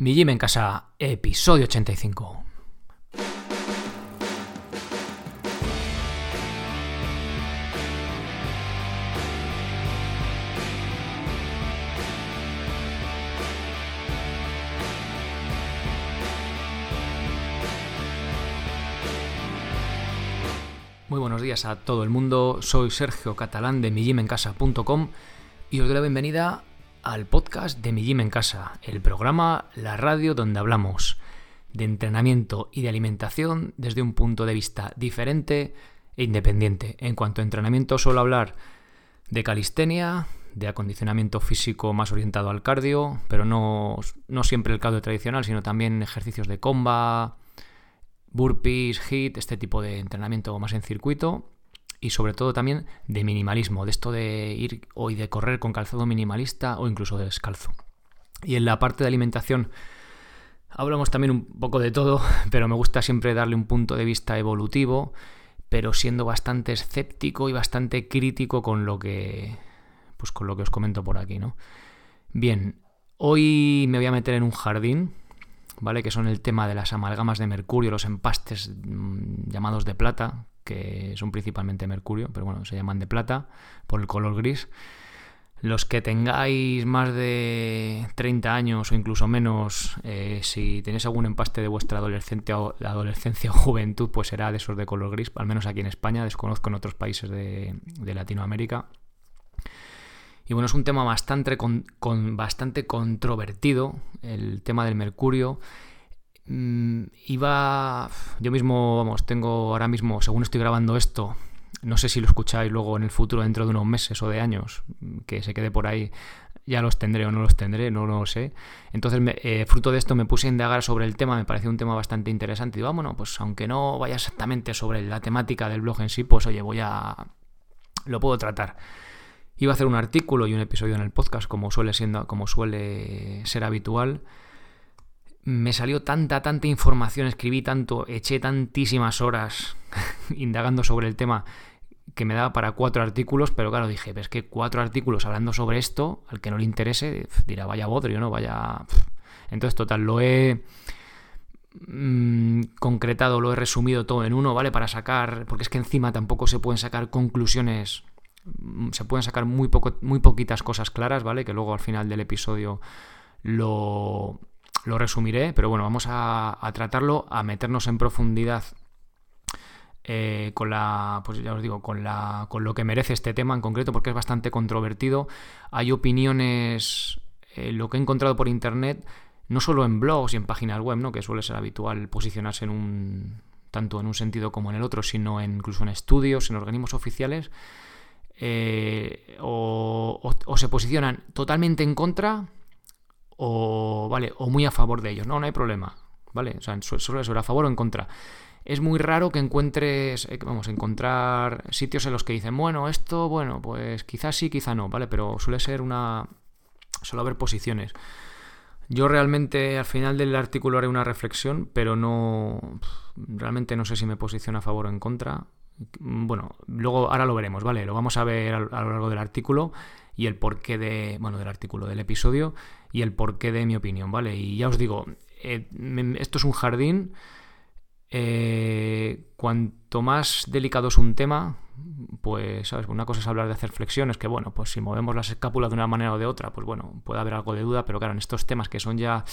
Mi Gym en Casa, episodio 85. Muy buenos días a todo el mundo, soy Sergio Catalán de migimencasa.com y os doy la bienvenida al podcast de Mi Gym en Casa, el programa, la radio donde hablamos de entrenamiento y de alimentación desde un punto de vista diferente e independiente. En cuanto a entrenamiento suelo hablar de calistenia, de acondicionamiento físico más orientado al cardio, pero no, no siempre el cardio tradicional, sino también ejercicios de comba, burpees, hit, este tipo de entrenamiento más en circuito y sobre todo también de minimalismo, de esto de ir hoy de correr con calzado minimalista o incluso de descalzo. Y en la parte de alimentación hablamos también un poco de todo, pero me gusta siempre darle un punto de vista evolutivo, pero siendo bastante escéptico y bastante crítico con lo que pues con lo que os comento por aquí, ¿no? Bien, hoy me voy a meter en un jardín ¿vale? Que son el tema de las amalgamas de mercurio, los empastes mm, llamados de plata, que son principalmente mercurio, pero bueno, se llaman de plata por el color gris. Los que tengáis más de 30 años o incluso menos, eh, si tenéis algún empaste de vuestra adolescencia o, adolescencia o juventud, pues será de esos de color gris, al menos aquí en España, desconozco en otros países de, Latinoamérica. Y bueno, es un tema bastante, bastante controvertido, el tema del mercurio. Mm, iba. Yo mismo, vamos, tengo ahora mismo, según estoy grabando esto, no sé si lo escucháis luego en el futuro, dentro de unos meses o de años, que se quede por ahí, ya los tendré o no los tendré, no lo sé. Entonces, eh, fruto de esto, me puse a indagar sobre el tema, me pareció un tema bastante interesante. Y vámonos, pues aunque no vaya exactamente sobre la temática del blog en sí, pues oye, voy a. lo puedo tratar. Iba a hacer un artículo y un episodio en el podcast, como suele, siendo, como suele ser habitual me salió tanta, tanta información, escribí tanto, eché tantísimas horas indagando sobre el tema que me daba para cuatro artículos, pero claro, dije, es que cuatro artículos hablando sobre esto, al que no le interese, dirá, vaya bodrio, ¿no? Vaya... Entonces, total, lo he mm, concretado, lo he resumido todo en uno, ¿vale? Para sacar, porque es que encima tampoco se pueden sacar conclusiones, mm, se pueden sacar muy, poco, muy poquitas cosas claras, ¿vale? Que luego al final del episodio lo, lo resumiré, pero bueno, vamos a, tratarlo, a meternos en profundidad eh, con la, pues ya os digo, con, la, con lo que merece este tema en concreto, porque es bastante controvertido. Hay opiniones, eh, lo que he encontrado por internet, no solo en blogs y en páginas web, ¿no? que suele ser habitual posicionarse en un, tanto en un sentido como en el otro, sino incluso en estudios, en organismos oficiales, eh, o, o se posicionan totalmente en contra o, ¿vale? o muy a favor de ellos. No, no hay problema. ¿Vale? O sea, solo eso, a favor o en contra. Es muy raro que encuentres, eh, vamos, encontrar sitios en los que dicen, bueno, esto, bueno, pues quizás sí, quizá no, ¿vale? Pero suele ser una... suele haber posiciones. Yo realmente al final del artículo haré una reflexión, pero no... Realmente no sé si me posiciono a favor o en contra. Bueno, luego ahora lo veremos, ¿vale? Lo vamos a ver a lo largo del artículo y el porqué de, bueno, del artículo, del episodio y el porqué de mi opinión, ¿vale? Y ya os digo, eh, esto es un jardín, eh, cuanto más delicado es un tema, pues, ¿sabes? Una cosa es hablar de hacer flexiones, que bueno, pues si movemos las escápulas de una manera o de otra, pues bueno, puede haber algo de duda, pero claro, en estos temas que son ya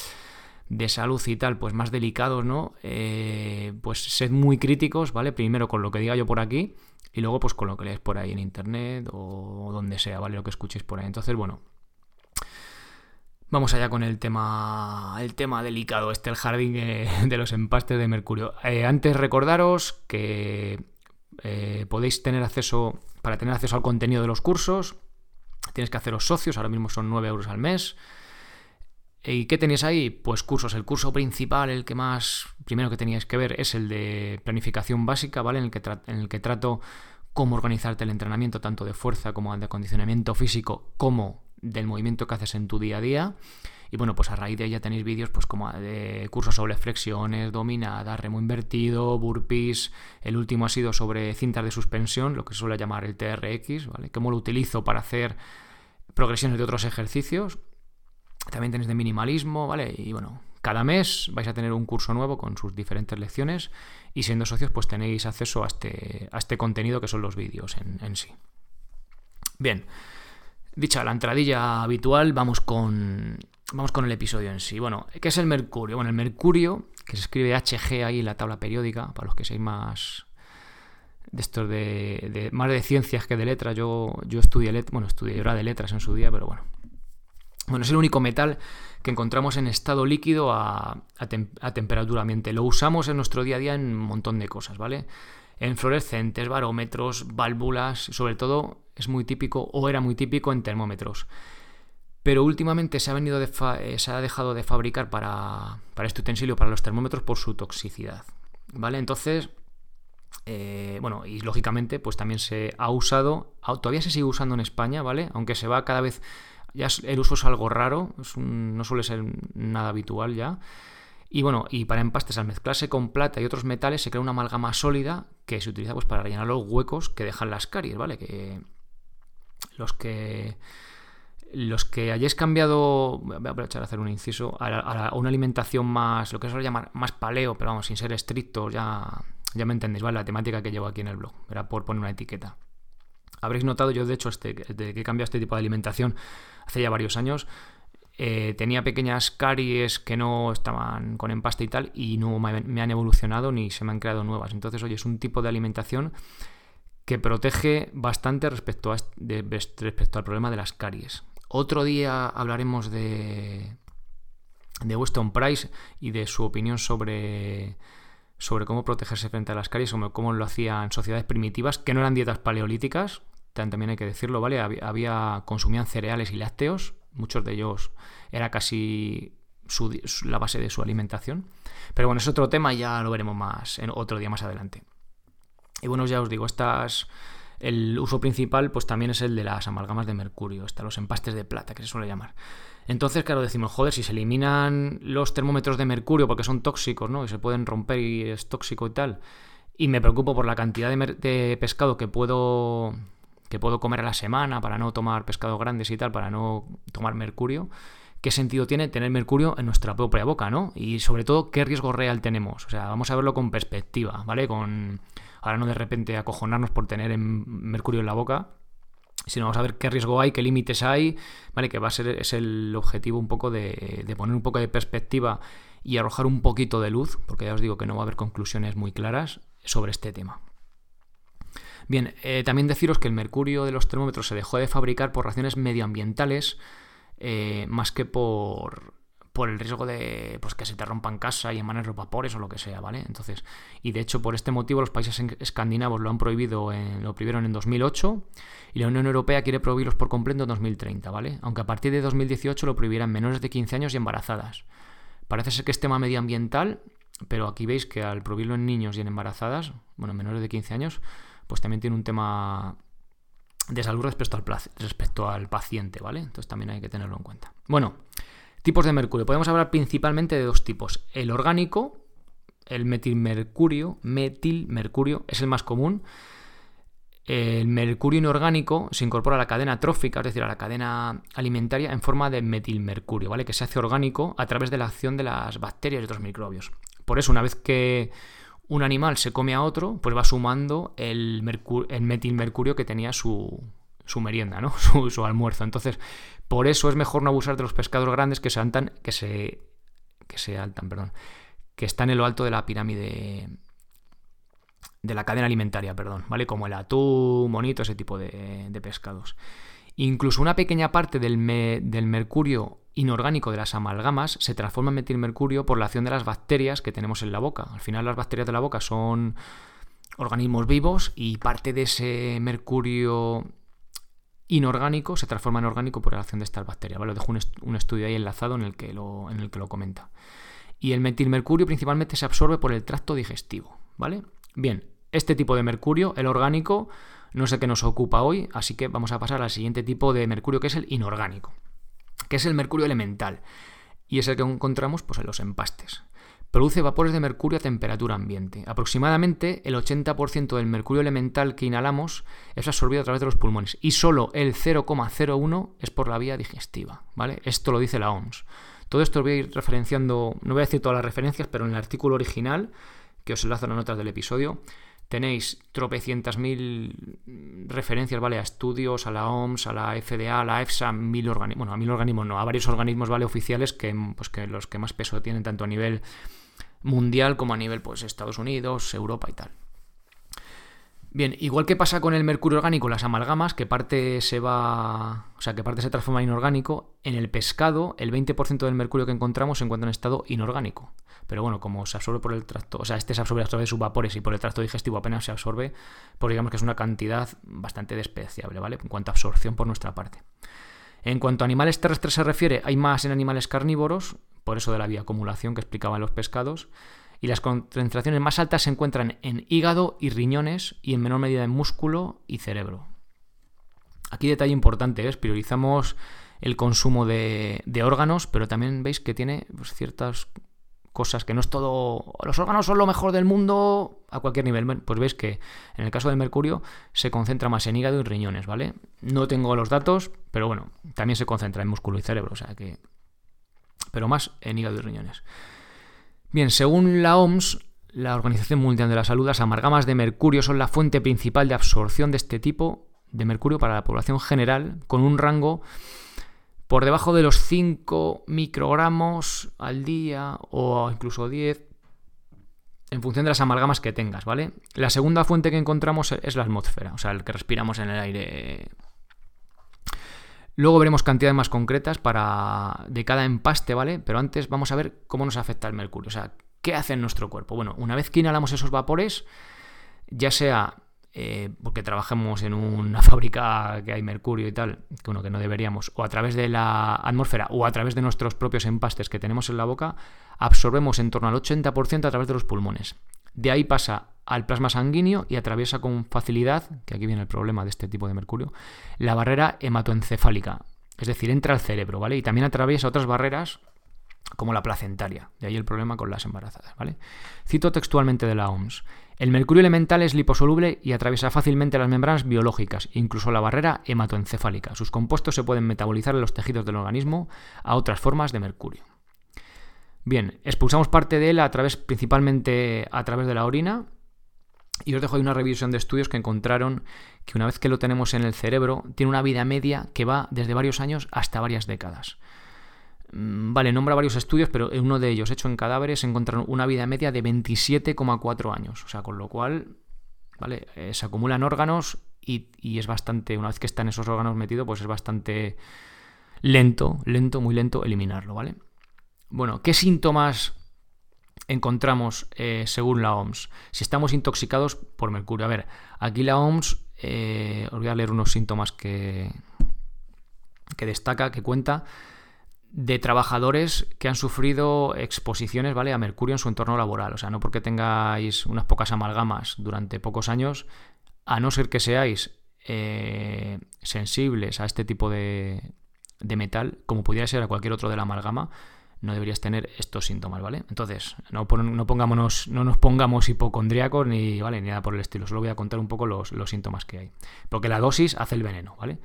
de salud y tal, pues más delicados, ¿no? Eh, pues sed muy críticos, ¿vale? Primero con lo que diga yo por aquí y luego pues con lo que lees por ahí en internet o donde sea, ¿vale? Lo que escuchéis por ahí. Entonces, bueno, Vamos allá con el tema, el tema delicado, este el jardín eh, de los empastes de mercurio. Eh, antes recordaros que podéis tener acceso, para tener acceso al contenido de los cursos, tienes que haceros socios, ahora mismo son 9 euros al mes. ¿Y qué tenéis ahí? Pues cursos. El curso principal, el que más primero que teníais que ver, es el de planificación básica, ¿vale? En el que, en el que trato cómo organizarte el entrenamiento, tanto de fuerza como de acondicionamiento físico, como del movimiento que haces en tu día a día. Y bueno, pues a raíz de ella tenéis vídeos pues como de cursos sobre flexiones, dominadas, remo invertido, burpees. El último ha sido sobre cintas de suspensión, lo que se suele llamar el TRX, ¿vale? Cómo lo utilizo para hacer progresiones de otros ejercicios. También tenéis de minimalismo, ¿vale? Y bueno, Cada mes vais a tener un curso nuevo con sus diferentes lecciones y siendo socios pues tenéis acceso a este, a este contenido que son los vídeos en, sí. Bien, dicha la entradilla habitual, vamos con, vamos con el episodio en sí. Bueno, ¿qué es el mercurio? Bueno, el mercurio, que se escribe HG ahí en la tabla periódica, para los que seáis más de estos de, más de ciencias que de letras. Yo, yo estudié letras, bueno, estudié, yo era de letras en su día, pero bueno. Bueno, es el único metal que encontramos en estado líquido a, a, temperatura ambiente. Lo usamos en nuestro día a día en un montón de cosas, ¿vale? En fluorescentes, barómetros, válvulas, sobre todo es muy típico o era muy típico en termómetros pero últimamente se ha, venido eh, se ha dejado de fabricar para, este utensilio, para los termómetros, por su toxicidad. ¿Vale? Entonces, eh, bueno, y lógicamente, pues también se ha usado, todavía se sigue usando en España, ¿vale? Aunque se va cada vez, ya el uso es algo raro, no suele ser nada habitual ya. Y bueno, y para empastes, al mezclarse con plata y otros metales, se crea una amalgama sólida que se utiliza pues para rellenar los huecos que dejan las caries, ¿vale? Que los que los que hayáis cambiado, voy a aprovechar a hacer un inciso, a, una alimentación más, lo que suele llamar más paleo, pero vamos, sin ser estrictos, ya, ya me entendéis, ¿vale? La temática que llevo aquí en el blog, era por poner una etiqueta. Habréis notado, yo de hecho, este, desde que he cambiado este tipo de alimentación hace ya varios años, eh, tenía pequeñas caries que no estaban con empaste y tal, y no me, han evolucionado ni se me han creado nuevas. Entonces, oye, es un tipo de alimentación que protege bastante respecto, al problema de las caries. Otro día hablaremos de, de Weston Price y de su opinión sobre, sobre cómo protegerse frente a las caries, como cómo lo hacían sociedades primitivas, que no eran dietas paleolíticas, también hay que decirlo, ¿vale? Había, consumían cereales y lácteos, muchos de ellos era casi la base de su alimentación. Pero bueno, es otro tema ya lo veremos más en otro día más adelante. Y bueno, ya os digo, estas el uso principal pues también es el de las amalgamas de mercurio, hasta los empastes de plata, que se suele llamar. Entonces, claro, decimos, joder, si se eliminan los termómetros de mercurio porque son tóxicos, ¿no? Y se pueden romper y es tóxico y tal. Y me preocupo por la cantidad de, pescado que puedo que puedo comer a la semana para no tomar pescados grandes y tal, para no tomar mercurio. ¿Qué sentido tiene tener mercurio en nuestra propia boca, ¿no? Y sobre todo, ¿qué riesgo real tenemos? O sea, vamos a verlo con perspectiva, ¿vale? Con para no de repente acojonarnos por tener mercurio en la boca, sino vamos a ver qué riesgo hay, qué límites hay, ¿vale? Que va a ser es el objetivo un poco de, poner un poco de perspectiva y arrojar un poquito de luz, porque ya os digo que no va a haber conclusiones muy claras sobre este tema. Bien, eh, también deciros que el mercurio de los termómetros se dejó de fabricar por razones medioambientales eh, más que por, por el riesgo de pues, que se te rompan casa y emanen los vapores o lo que sea, ¿vale? Entonces, y de hecho por este motivo los países escandinavos lo han prohibido, en, lo prohibieron en 2008 y la Unión Europea quiere prohibirlos por completo en 2030, ¿vale? Aunque a partir de 2018 lo prohibirán menores de 15 años y embarazadas. Parece ser que es tema medioambiental, pero aquí veis que al prohibirlo en niños y en embarazadas, bueno, menores de 15 años, pues también tiene un tema de salud respecto al, respecto al paciente, ¿vale? Entonces también hay que tenerlo en cuenta. Bueno, Tipos de mercurio. Podemos hablar principalmente de dos tipos. El orgánico, el metilmercurio, metilmercurio es el más común. El mercurio inorgánico se incorpora a la cadena trófica, es decir, a la cadena alimentaria, en forma de metilmercurio, ¿vale? Que se hace orgánico a través de la acción de las bacterias y otros microbios. Por eso, una vez que un animal se come a otro, pues va sumando el, el metilmercurio que tenía su, su merienda, ¿no? Su, almuerzo. Entonces, por eso es mejor no abusar de los pescados grandes que se altan, que se, que se altan, perdón, que están en lo alto de la pirámide de la cadena alimentaria, perdón, ¿vale? Como el atún, monito, ese tipo de, pescados. Incluso una pequeña parte del, del, mercurio inorgánico de las amalgamas se transforma en metilmercurio por la acción de las bacterias que tenemos en la boca. Al final las bacterias de la boca son organismos vivos y parte de ese mercurio inorgánico se transforma en orgánico por la acción de estas bacterias. ¿vale? Os dejo un, estudio ahí enlazado en el, que lo, en el que lo comenta. Y el metilmercurio principalmente se absorbe por el tracto digestivo. ¿vale? Bien, este tipo de mercurio, el orgánico, no sé qué nos ocupa hoy, así que vamos a pasar al siguiente tipo de mercurio que es el inorgánico, que es el mercurio elemental. Y es el que encontramos pues, en los empastes produce vapores de mercurio a temperatura ambiente. Aproximadamente el 80% del mercurio elemental que inhalamos es absorbido a través de los pulmones y solo el 0,01 es por la vía digestiva, ¿vale? Esto lo dice la OMS. Todo esto lo voy a ir referenciando, no voy a decir todas las referencias, pero en el artículo original, que os enlazo en las notas del episodio, tenéis tropecientas mil referencias, ¿vale? A estudios, a la OMS, a la FDA, a la EFSA, mil organismos, bueno, a mil organismos no, a varios organismos, ¿vale? Oficiales que, pues, que los que más peso tienen tanto a nivel mundial como a nivel, pues, Estados Unidos, Europa y tal. Bien, igual que pasa con el mercurio orgánico, las amalgamas, que parte se va. O sea, que parte se transforma en inorgánico, en el pescado, el 20% del mercurio que encontramos se encuentra en estado inorgánico. Pero bueno, como se absorbe por el tracto, o sea, este se absorbe a través de sus vapores y por el tracto digestivo apenas se absorbe, pues digamos que es una cantidad bastante despreciable, ¿vale? En cuanto a absorción por nuestra parte. En cuanto a animales terrestres se refiere, hay más en animales carnívoros, por eso de la bioacumulación que explicaban los pescados y las concentraciones más altas se encuentran en hígado y riñones y en menor medida en músculo y cerebro. Aquí detalle importante, es priorizamos el consumo de, órganos, pero también veis que tiene pues, ciertas cosas que no es todo... Los órganos son lo mejor del mundo a cualquier nivel. Pues veis que en el caso del mercurio se concentra más en hígado y riñones, ¿vale? No tengo los datos, pero bueno, también se concentra en músculo y cerebro, o sea que... Pero más en hígado y riñones. Bien, según la OMS, la Organización Mundial de la Salud, las amalgamas de mercurio son la fuente principal de absorción de este tipo de mercurio para la población general, con un rango por debajo de los 5 microgramos al día o incluso 10 en función de las amalgamas que tengas, ¿vale? La segunda fuente que encontramos es la atmósfera, o sea, el que respiramos en el aire. Luego veremos cantidades más concretas para de cada empaste, ¿vale? Pero antes vamos a ver cómo nos afecta el mercurio, o sea, qué hace en nuestro cuerpo. Bueno, una vez que inhalamos esos vapores, ya sea eh, porque trabajemos en una fábrica que hay mercurio y tal, que uno que no deberíamos, o a través de la atmósfera o a través de nuestros propios empastes que tenemos en la boca, absorbemos en torno al 80% a través de los pulmones. De ahí pasa al plasma sanguíneo y atraviesa con facilidad, que aquí viene el problema de este tipo de mercurio, la barrera hematoencefálica, es decir, entra al cerebro, ¿vale? Y también atraviesa otras barreras como la placentaria, de ahí el problema con las embarazadas, ¿vale? Cito textualmente de la OMS. El mercurio elemental es liposoluble y atraviesa fácilmente las membranas biológicas, incluso la barrera hematoencefálica. Sus compuestos se pueden metabolizar en los tejidos del organismo a otras formas de mercurio. Bien, expulsamos parte de él a través, principalmente a través de la orina. Y os dejo ahí una revisión de estudios que encontraron que una vez que lo tenemos en el cerebro, tiene una vida media que va desde varios años hasta varias décadas. Mm, vale, nombra varios estudios, pero en uno de ellos, hecho en cadáveres, encontraron una vida media de 27,4 años. O sea, con lo cual, vale, eh, se acumulan órganos y, y, es bastante, una vez que están esos órganos metidos, pues es bastante lento, lento, muy lento eliminarlo, ¿vale? Bueno, ¿qué síntomas encontramos eh, según la OMS? Si estamos intoxicados por mercurio. A ver, aquí la OMS, eh, os voy a leer unos síntomas que, que destaca, que cuenta de trabajadores que han sufrido exposiciones ¿vale? a mercurio en su entorno laboral. O sea, no porque tengáis unas pocas amalgamas durante pocos años, a no ser que seáis eh, sensibles a este tipo de, de, metal, como pudiera ser a cualquier otro de la amalgama, no deberías tener estos síntomas, ¿vale? Entonces, no, no, pongámonos, no nos pongamos hipocondríacos ni, ¿vale? ni nada por el estilo. Solo voy a contar un poco los, los síntomas que hay. Porque la dosis hace el veneno, ¿vale?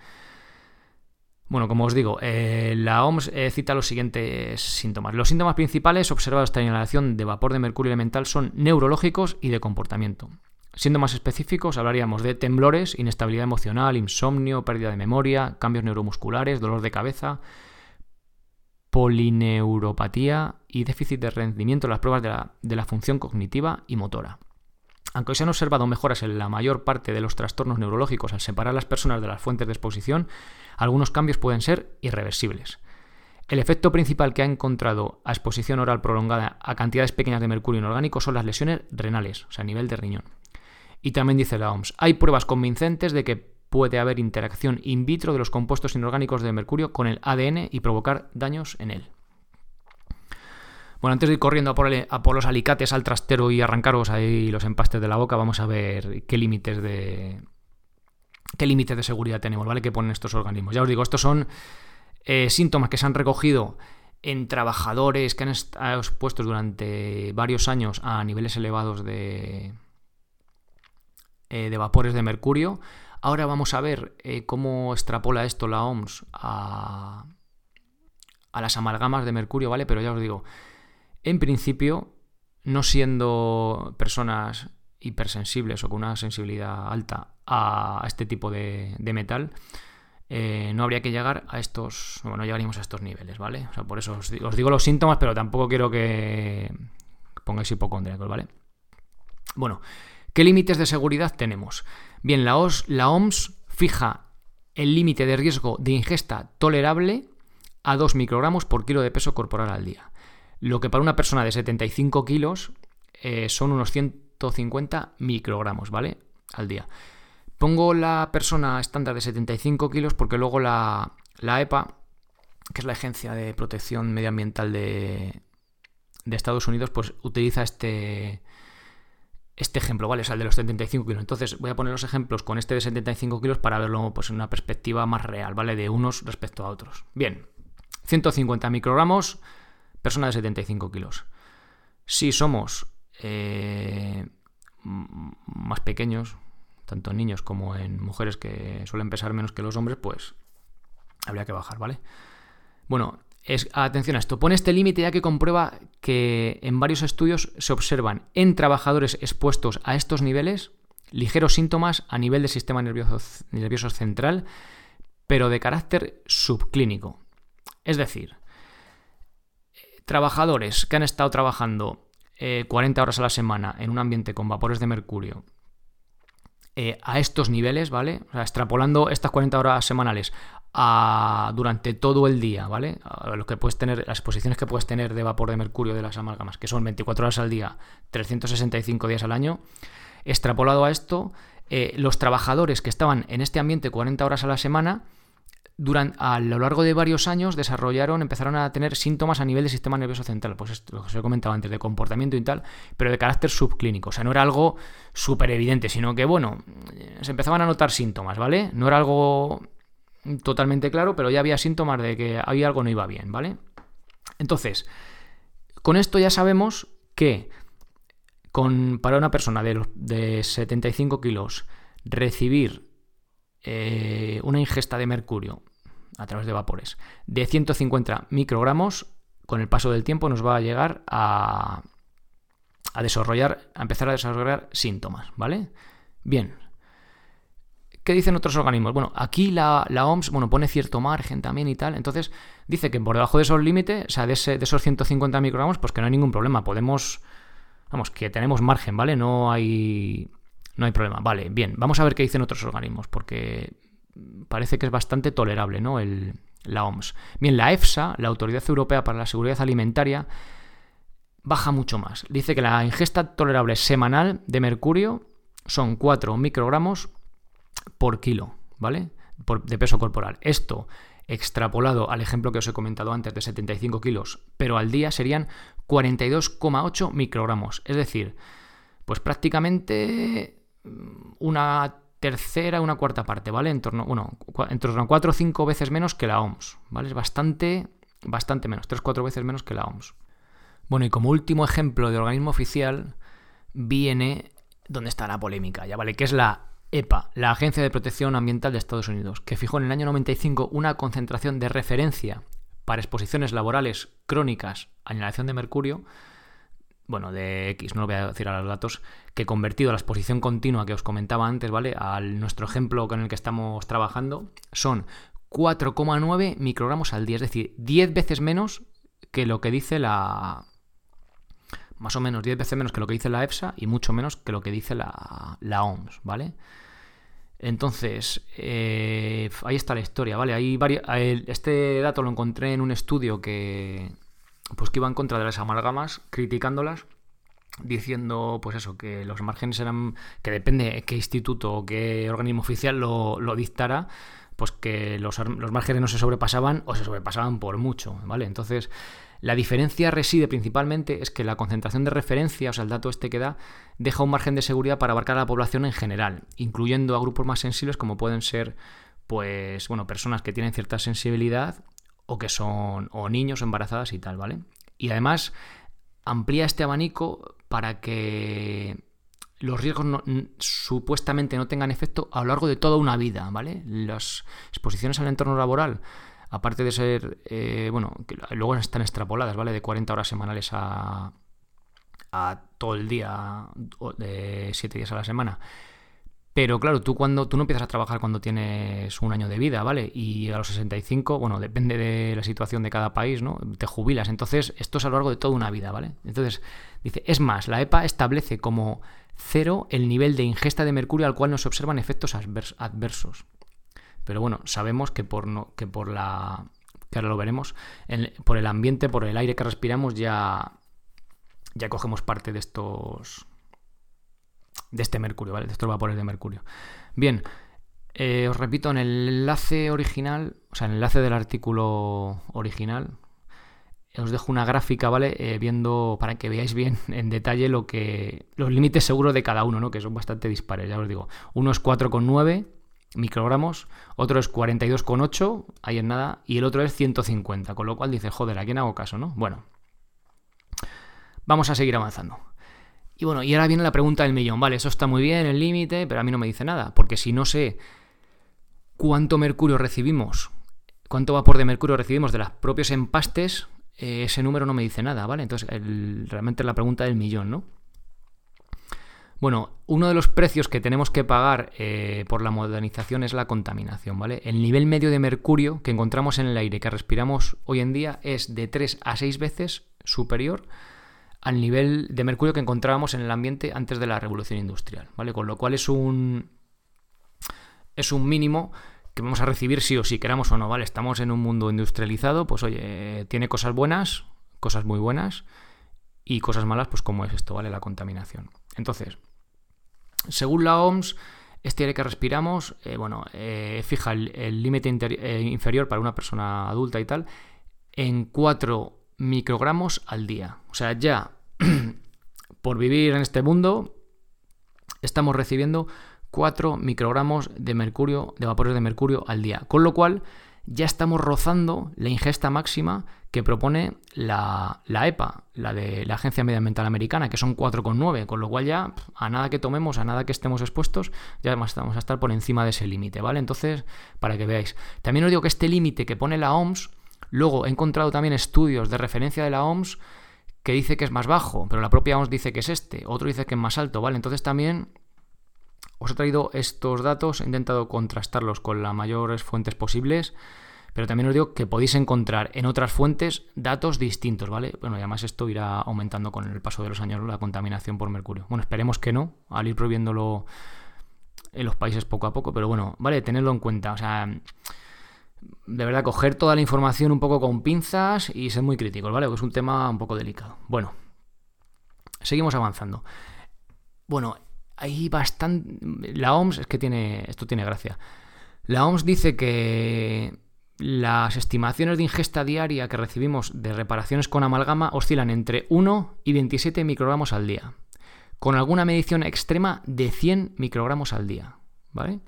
Bueno, como os digo, eh, la OMS eh, cita los siguientes síntomas. Los síntomas principales observados tras inhalación de vapor de mercurio elemental son neurológicos y de comportamiento. Siendo más específicos, hablaríamos de temblores, inestabilidad emocional, insomnio, pérdida de memoria, cambios neuromusculares, dolor de cabeza, polineuropatía y déficit de rendimiento en las pruebas de la, de la función cognitiva y motora. Aunque se han observado mejoras en la mayor parte de los trastornos neurológicos al separar a las personas de las fuentes de exposición, algunos cambios pueden ser irreversibles. El efecto principal que ha encontrado a exposición oral prolongada a cantidades pequeñas de mercurio inorgánico son las lesiones renales, o sea, a nivel de riñón. Y también dice la OMS, hay pruebas convincentes de que puede haber interacción in vitro de los compuestos inorgánicos de mercurio con el ADN y provocar daños en él. Bueno, antes de ir corriendo a por, los alicates al trastero y arrancaros ahí los empastes de la boca, vamos a ver qué límites de, qué límites de seguridad tenemos, ¿vale? Que ponen estos organismos. Ya os digo, estos son eh, síntomas que se han recogido en trabajadores que han estado expuestos durante varios años a niveles elevados de, eh, de vapores de mercurio. Ahora vamos a ver eh, cómo extrapola esto la OMS a, las amalgamas de mercurio, ¿vale? Pero ya os digo, en principio, no siendo personas hipersensibles o con una sensibilidad alta a este tipo de, metal, eh, no habría que llegar a estos, bueno, no llegaríamos a estos niveles, ¿vale? O sea, por eso os digo, los síntomas, pero tampoco quiero que pongáis hipocondríacos, ¿vale? Bueno, ¿qué límites de seguridad tenemos? Bien, la, OMS fija el límite de riesgo de ingesta tolerable a 2 microgramos por kilo de peso corporal al día. Lo que para una persona de 75 kilos eh, son unos 150 microgramos, ¿vale? Al día. Pongo la persona estándar de 75 kilos porque luego la, EPA, que es la Agencia de Protección Medioambiental de, de Estados Unidos, pues utiliza este, este ejemplo, ¿vale? Es el de los 75 kilos. Entonces voy a poner los ejemplos con este de 75 kilos para verlo pues, en una perspectiva más real, ¿vale? De unos respecto a otros. Bien, 150 microgramos, persona de 75 kilos. Si somos eh, más pequeños, tanto en niños como en mujeres que suelen pesar menos que los hombres, pues habría que bajar, ¿vale? Bueno, atención a esto, pone este límite ya que comprueba que en varios estudios se observan en trabajadores expuestos a estos niveles ligeros síntomas a nivel del sistema nervioso, nervioso central, pero de carácter subclínico. Es decir, trabajadores que han estado trabajando 40 eh, horas a la semana en un ambiente con vapores de mercurio eh, a estos niveles, ¿vale? O sea, extrapolando estas 40 horas semanales durante todo el día, ¿vale? lo que puedes tener, las exposiciones que puedes tener de vapor de mercurio de las amalgamas, que son 24 horas al día, 365 días al año, extrapolado a esto, eh, los trabajadores que estaban en este ambiente 40 horas a la semana, durante, a lo largo de varios años desarrollaron, empezaron a tener síntomas a nivel del sistema nervioso central, pues esto, lo que os he comentado antes, de comportamiento y tal, pero de carácter subclínico, o sea, no era algo súper evidente, sino que, bueno, se empezaban a notar síntomas, ¿vale? No era algo totalmente claro, pero ya había síntomas de que había algo no iba bien, ¿vale? Entonces, con esto ya sabemos que con, para una persona de, de 75 kilos recibir eh, una ingesta de mercurio a través de vapores de 150 microgramos, con el paso del tiempo nos va a llegar a, a desarrollar, a empezar a desarrollar síntomas, ¿vale? Bien. ¿Qué dicen otros organismos? Bueno, aquí la, OMS bueno, pone cierto margen también y tal. Entonces, dice que por debajo de esos límites, o sea, de, de esos 150 microgramos, pues que no hay ningún problema. Podemos, vamos, que tenemos margen, ¿vale? No hay, no hay problema. Vale, bien, vamos a ver qué dicen otros organismos, porque parece que es bastante tolerable, ¿no? El, la OMS. Bien, la EFSA, la Autoridad Europea para la Seguridad Alimentaria, baja mucho más. Dice que la ingesta tolerable semanal de mercurio son 4 microgramos por kilo, ¿vale? de peso corporal. Esto extrapolado al ejemplo que os he comentado antes de 75 kilos, pero al día serían 42,8 microgramos. Es decir, pues prácticamente una tercera, una cuarta parte, ¿vale? En torno, bueno, en torno a 4 o 5 veces menos que la OMS, ¿vale? Es bastante, bastante menos, 3 o 4 veces menos que la OMS. Bueno, y como último ejemplo de organismo oficial viene donde está la polémica, ¿ya vale? Que es la EPA, la Agencia de Protección Ambiental de Estados Unidos, que fijó en el año 95 una concentración de referencia para exposiciones laborales crónicas a inhalación de mercurio bueno, de X, no lo voy a decir a los datos, que convertido a la exposición continua que os comentaba antes, ¿vale? A nuestro ejemplo con el que estamos trabajando, son 4,9 microgramos al día, es decir, 10 veces menos que lo que dice la... Más o menos 10 veces menos que lo que dice la EFSA y mucho menos que lo que dice la, la OMS, ¿vale? Entonces, eh, ahí está la historia, ¿vale? Hay este dato lo encontré en un estudio que, pues que iba en contra de las amalgamas, criticándolas, diciendo pues eso, que los márgenes eran, que depende qué instituto o qué organismo oficial lo, dictara, pues que los, los, márgenes no se sobrepasaban o se sobrepasaban por mucho, ¿vale? Entonces, la diferencia reside principalmente es que la concentración de referencia, o sea, el dato este que da, deja un margen de seguridad para abarcar a la población en general, incluyendo a grupos más sensibles como pueden ser pues bueno, personas que tienen cierta sensibilidad o que son o niños embarazadas y tal, ¿vale? Y además amplía este abanico para que los riesgos supuestamente no tengan efecto a lo largo de toda una vida, ¿vale? Las exposiciones al entorno laboral aparte de ser, eh, bueno, luego están extrapoladas, ¿vale? De 40 horas semanales a, a todo el día, de 7 días a la semana. Pero claro, tú cuando tú no empiezas a trabajar cuando tienes un año de vida, ¿vale? Y a los 65, bueno, depende de la situación de cada país, ¿no? Te jubilas. Entonces, esto es a lo largo de toda una vida, ¿vale? Entonces, dice, es más, la EPA establece como cero el nivel de ingesta de mercurio al cual no se observan efectos adversos. Pero bueno, sabemos que por no, que por la que ahora lo veremos, por el ambiente, por el aire que respiramos ya ya cogemos parte de estos de este mercurio, ¿vale? De estos vapores de mercurio. Bien, eh, os repito, en el enlace original, o sea, en el enlace del artículo original, os dejo una gráfica, ¿vale? Eh, viendo para que veáis bien en detalle lo que. los límites seguros de cada uno, ¿no? Que son bastante dispares, ya os digo. Uno es 4,9 microgramos, otro es 42,8, ahí en nada, y el otro es 150, con lo cual dice, joder, ¿a quién hago caso, no? Bueno, vamos a seguir avanzando. Y bueno, y ahora viene la pregunta del millón. Vale, eso está muy bien, el límite, pero a mí no me dice nada. Porque si no sé cuánto mercurio recibimos, cuánto vapor de mercurio recibimos de los propios empastes, eh, ese número no me dice nada, ¿vale? Entonces, realmente es la pregunta del millón, ¿no? Bueno, uno de los precios que tenemos que pagar eh, por la modernización es la contaminación, ¿vale? El nivel medio de mercurio que encontramos en el aire que respiramos hoy en día es de 3 a 6 veces superior al nivel de mercurio que encontrábamos en el ambiente antes de la revolución industrial, ¿vale? Con lo cual es un es un mínimo que vamos a recibir sí o sí, queramos o no, ¿vale? Estamos en un mundo industrializado, pues oye, tiene cosas buenas, cosas muy buenas y cosas malas, pues como es esto, ¿vale? La contaminación. Entonces, según la OMS, este aire que respiramos, eh, bueno, eh, fija el límite eh, inferior para una persona adulta y tal en 4 microgramos al día. O sea, ya por vivir en este mundo estamos recibiendo 4 microgramos de mercurio, de vapores de mercurio al día. Con lo cual ya estamos rozando la ingesta máxima que propone la, EPA, la de la Agencia Medioambiental Americana, que son 4,9, con lo cual ya a nada que tomemos, a nada que estemos expuestos, ya vamos a estar por encima de ese límite, ¿vale? Entonces, para que veáis. También os digo que este límite que pone la OMS Luego he encontrado también estudios de referencia de la OMS que dice que es más bajo, pero la propia OMS dice que es este, otro dice que es más alto, ¿vale? Entonces también os he traído estos datos, he intentado contrastarlos con las mayores fuentes posibles, pero también os digo que podéis encontrar en otras fuentes datos distintos, ¿vale? Bueno, y además esto irá aumentando con el paso de los años la contaminación por mercurio. Bueno, esperemos que no, al ir prohibiéndolo en los países poco a poco, pero bueno, vale, tenedlo en cuenta, o sea de verdad, coger toda la información un poco con pinzas y ser muy críticos, ¿vale? Porque es un tema un poco delicado. Bueno, seguimos avanzando. Bueno, hay bastante. La OMS, es que tiene. Esto tiene gracia. La OMS dice que las estimaciones de ingesta diaria que recibimos de reparaciones con amalgama oscilan entre 1 y 27 microgramos al día, con alguna medición extrema de 100 microgramos al día, ¿vale?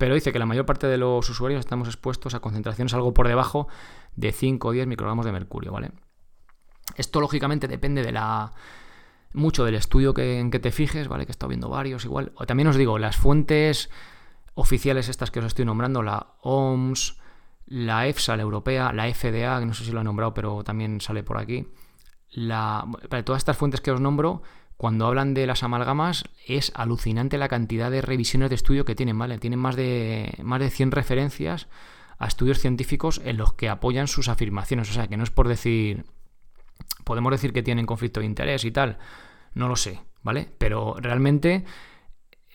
pero dice que la mayor parte de los usuarios estamos expuestos a concentraciones algo por debajo de 5 o 10 microgramos de mercurio, ¿vale? Esto lógicamente depende de la mucho del estudio que, en que te fijes, ¿vale? Que he estado viendo varios igual. O también os digo, las fuentes oficiales estas que os estoy nombrando, la OMS, la EFSA, la europea, la FDA, que no sé si lo he nombrado, pero también sale por aquí. La, todas estas fuentes que os nombro cuando hablan de las amalgamas es alucinante la cantidad de revisiones de estudio que tienen, ¿vale? Tienen más de, más de 100 referencias a estudios científicos en los que apoyan sus afirmaciones. O sea, que no es por decir, podemos decir que tienen conflicto de interés y tal, no lo sé, ¿vale? Pero realmente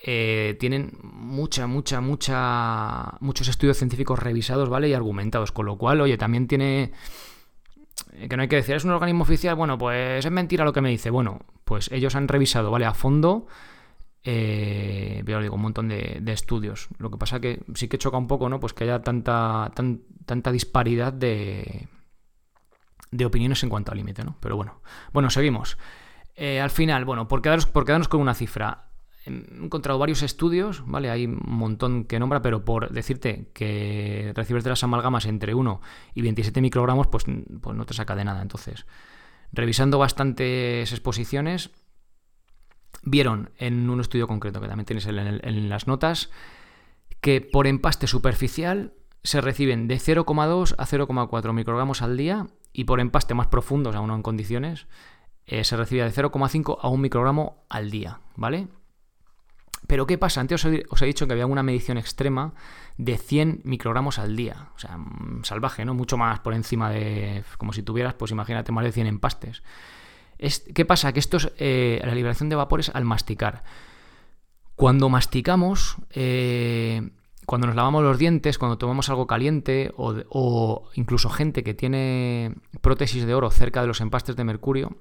eh, tienen mucha, mucha, mucha, muchos estudios científicos revisados, ¿vale? Y argumentados, con lo cual, oye, también tiene eh, que no hay que decir, es un organismo oficial, bueno, pues es mentira lo que me dice. Bueno, pues ellos han revisado, ¿vale? A fondo, eh, digo, un montón de, estudios. Lo que pasa que sí que choca un poco, ¿no? Pues que haya tanta, tanta disparidad de, de opiniones en cuanto al límite, ¿no? Pero bueno, bueno, seguimos. Eh, al final, bueno, por quedarnos, por quedarnos con una cifra, He encontrado varios estudios, ¿vale? Hay un montón que nombra, pero por decirte que recibes de las amalgamas entre 1 y 27 microgramos, pues, pues no te saca de nada. Entonces, revisando bastantes exposiciones, vieron en un estudio concreto, que también tienes en, las notas, que por empaste superficial se reciben de 0,2 a 0,4 microgramos al día y por empaste más profundo, o sea, uno en condiciones, eh, se recibe de 0,5 a 1 microgramo al día, ¿vale? Pero ¿qué pasa? Antes os he, dicho que había una medición extrema de 100 microgramos al día. O sea, mm, salvaje, ¿no? Mucho más por encima de... como si tuvieras, pues imagínate, más de 100 empastes. ¿Qué pasa? Que esto es eh, la liberación de vapores al masticar. Cuando masticamos, eh, cuando nos lavamos los dientes, cuando tomamos algo caliente o, o, incluso gente que tiene prótesis de oro cerca de los empastes de mercurio,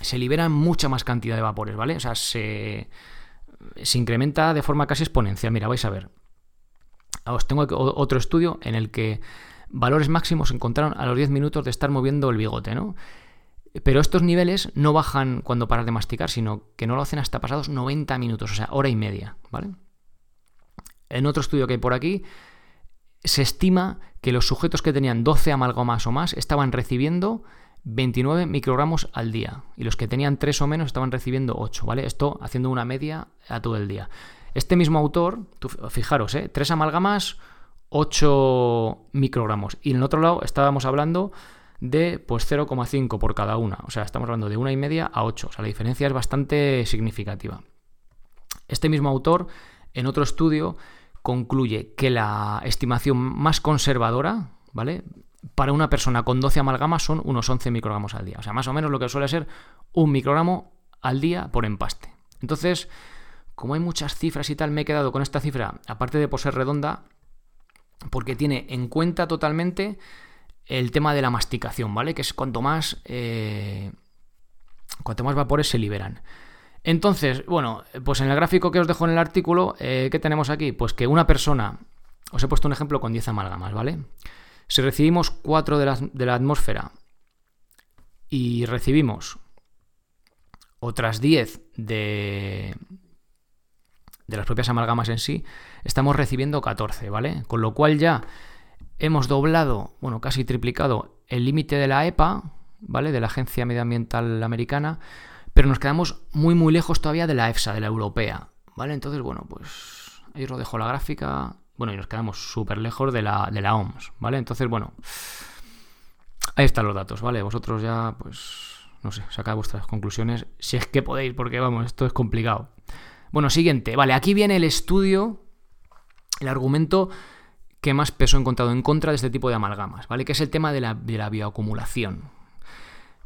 se libera mucha más cantidad de vapores, ¿vale? O sea, se, se incrementa de forma casi exponencial. Mira, vais a ver. Os tengo otro estudio en el que valores máximos se encontraron a los 10 minutos de estar moviendo el bigote, ¿no? Pero estos niveles no bajan cuando paras de masticar, sino que no lo hacen hasta pasados 90 minutos, o sea, hora y media. En otro estudio que hay por aquí, se estima que los sujetos que tenían 12 amalgamas o más estaban recibiendo 29 microgramos al día y los que tenían 3 o menos estaban recibiendo 8, ¿vale? Esto haciendo una media a todo el día. Este mismo autor, fijaros, ¿eh? 3 amalgamas, 8 microgramos. Y en el otro lado estábamos hablando de pues 0,5 por cada una. O sea, estamos hablando de una y media a 8. O sea, la diferencia es bastante significativa. Este mismo autor, en otro estudio, concluye que la estimación más conservadora, ¿vale? Para una persona con 12 amalgamas son unos 11 microgramos al día. O sea, más o menos lo que suele ser un microgramo al día por empaste. Entonces, como hay muchas cifras y tal, me he quedado con esta cifra, aparte de por ser redonda, porque tiene en cuenta totalmente el tema de la masticación, ¿vale? Que es cuanto más, eh, cuanto más vapores se liberan. Entonces, bueno, pues en el gráfico que os dejo en el artículo, eh, ¿qué tenemos aquí? Pues que una persona, os he puesto un ejemplo con 10 amalgamas, ¿vale? Si recibimos 4 de la, atmósfera y recibimos otras 10 de, de las propias amalgamas en sí, estamos recibiendo 14, ¿vale? Con lo cual ya hemos doblado, bueno, casi triplicado el límite de la EPA, ¿vale? De la Agencia Medioambiental Americana, pero nos quedamos muy, muy lejos todavía de la EFSA, de la europea, ¿vale? Entonces, bueno, pues ahí os lo dejo la gráfica. Bueno, y nos quedamos súper lejos de la, de la OMS, ¿vale? Entonces, bueno, ahí están los datos, ¿vale? Vosotros ya, pues, no sé, sacad vuestras conclusiones, si es que podéis, porque vamos, esto es complicado. Bueno, siguiente, vale, aquí viene el estudio, el argumento que más peso he encontrado en contra de este tipo de amalgamas, ¿vale? Que es el tema de la, bioacumulación.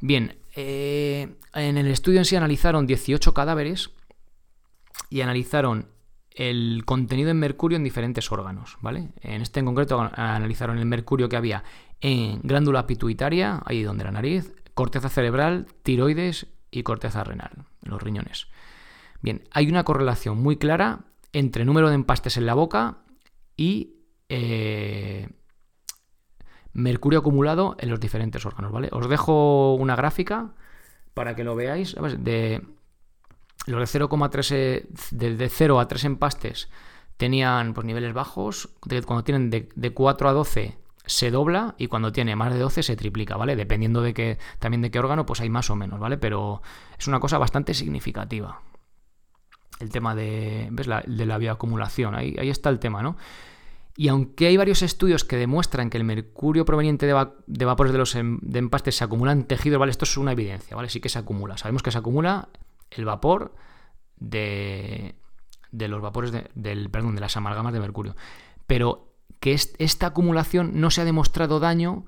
Bien, eh, en el estudio en sí analizaron 18 cadáveres y analizaron el contenido en mercurio en diferentes órganos, ¿vale? En este en concreto analizaron el mercurio que había en glándula pituitaria, ahí donde la nariz, corteza cerebral, tiroides y corteza renal, los riñones. Bien, hay una correlación muy clara entre número de empastes en la boca y eh, mercurio acumulado en los diferentes órganos, ¿vale? Os dejo una gráfica para que lo veáis. De los de 0,3, eh, de 0 a 3 empastes tenían pues, niveles bajos. cuando tienen de, 4 a 12 se dobla y cuando tiene más de 12 se triplica, ¿vale? Dependiendo de qué, también de qué órgano, pues hay más o menos, ¿vale? Pero es una cosa bastante significativa. El tema de, ¿ves? La, de la bioacumulación, ahí, ahí está el tema, ¿no? Y aunque hay varios estudios que demuestran que el mercurio proveniente de, vapores de los em, de empastes se acumula en tejido, ¿vale? Esto es una evidencia, ¿vale? Sí que se acumula. Sabemos que se acumula el vapor de, de los vapores del, perdón, de las amalgamas de mercurio. Pero que esta acumulación no se ha demostrado daño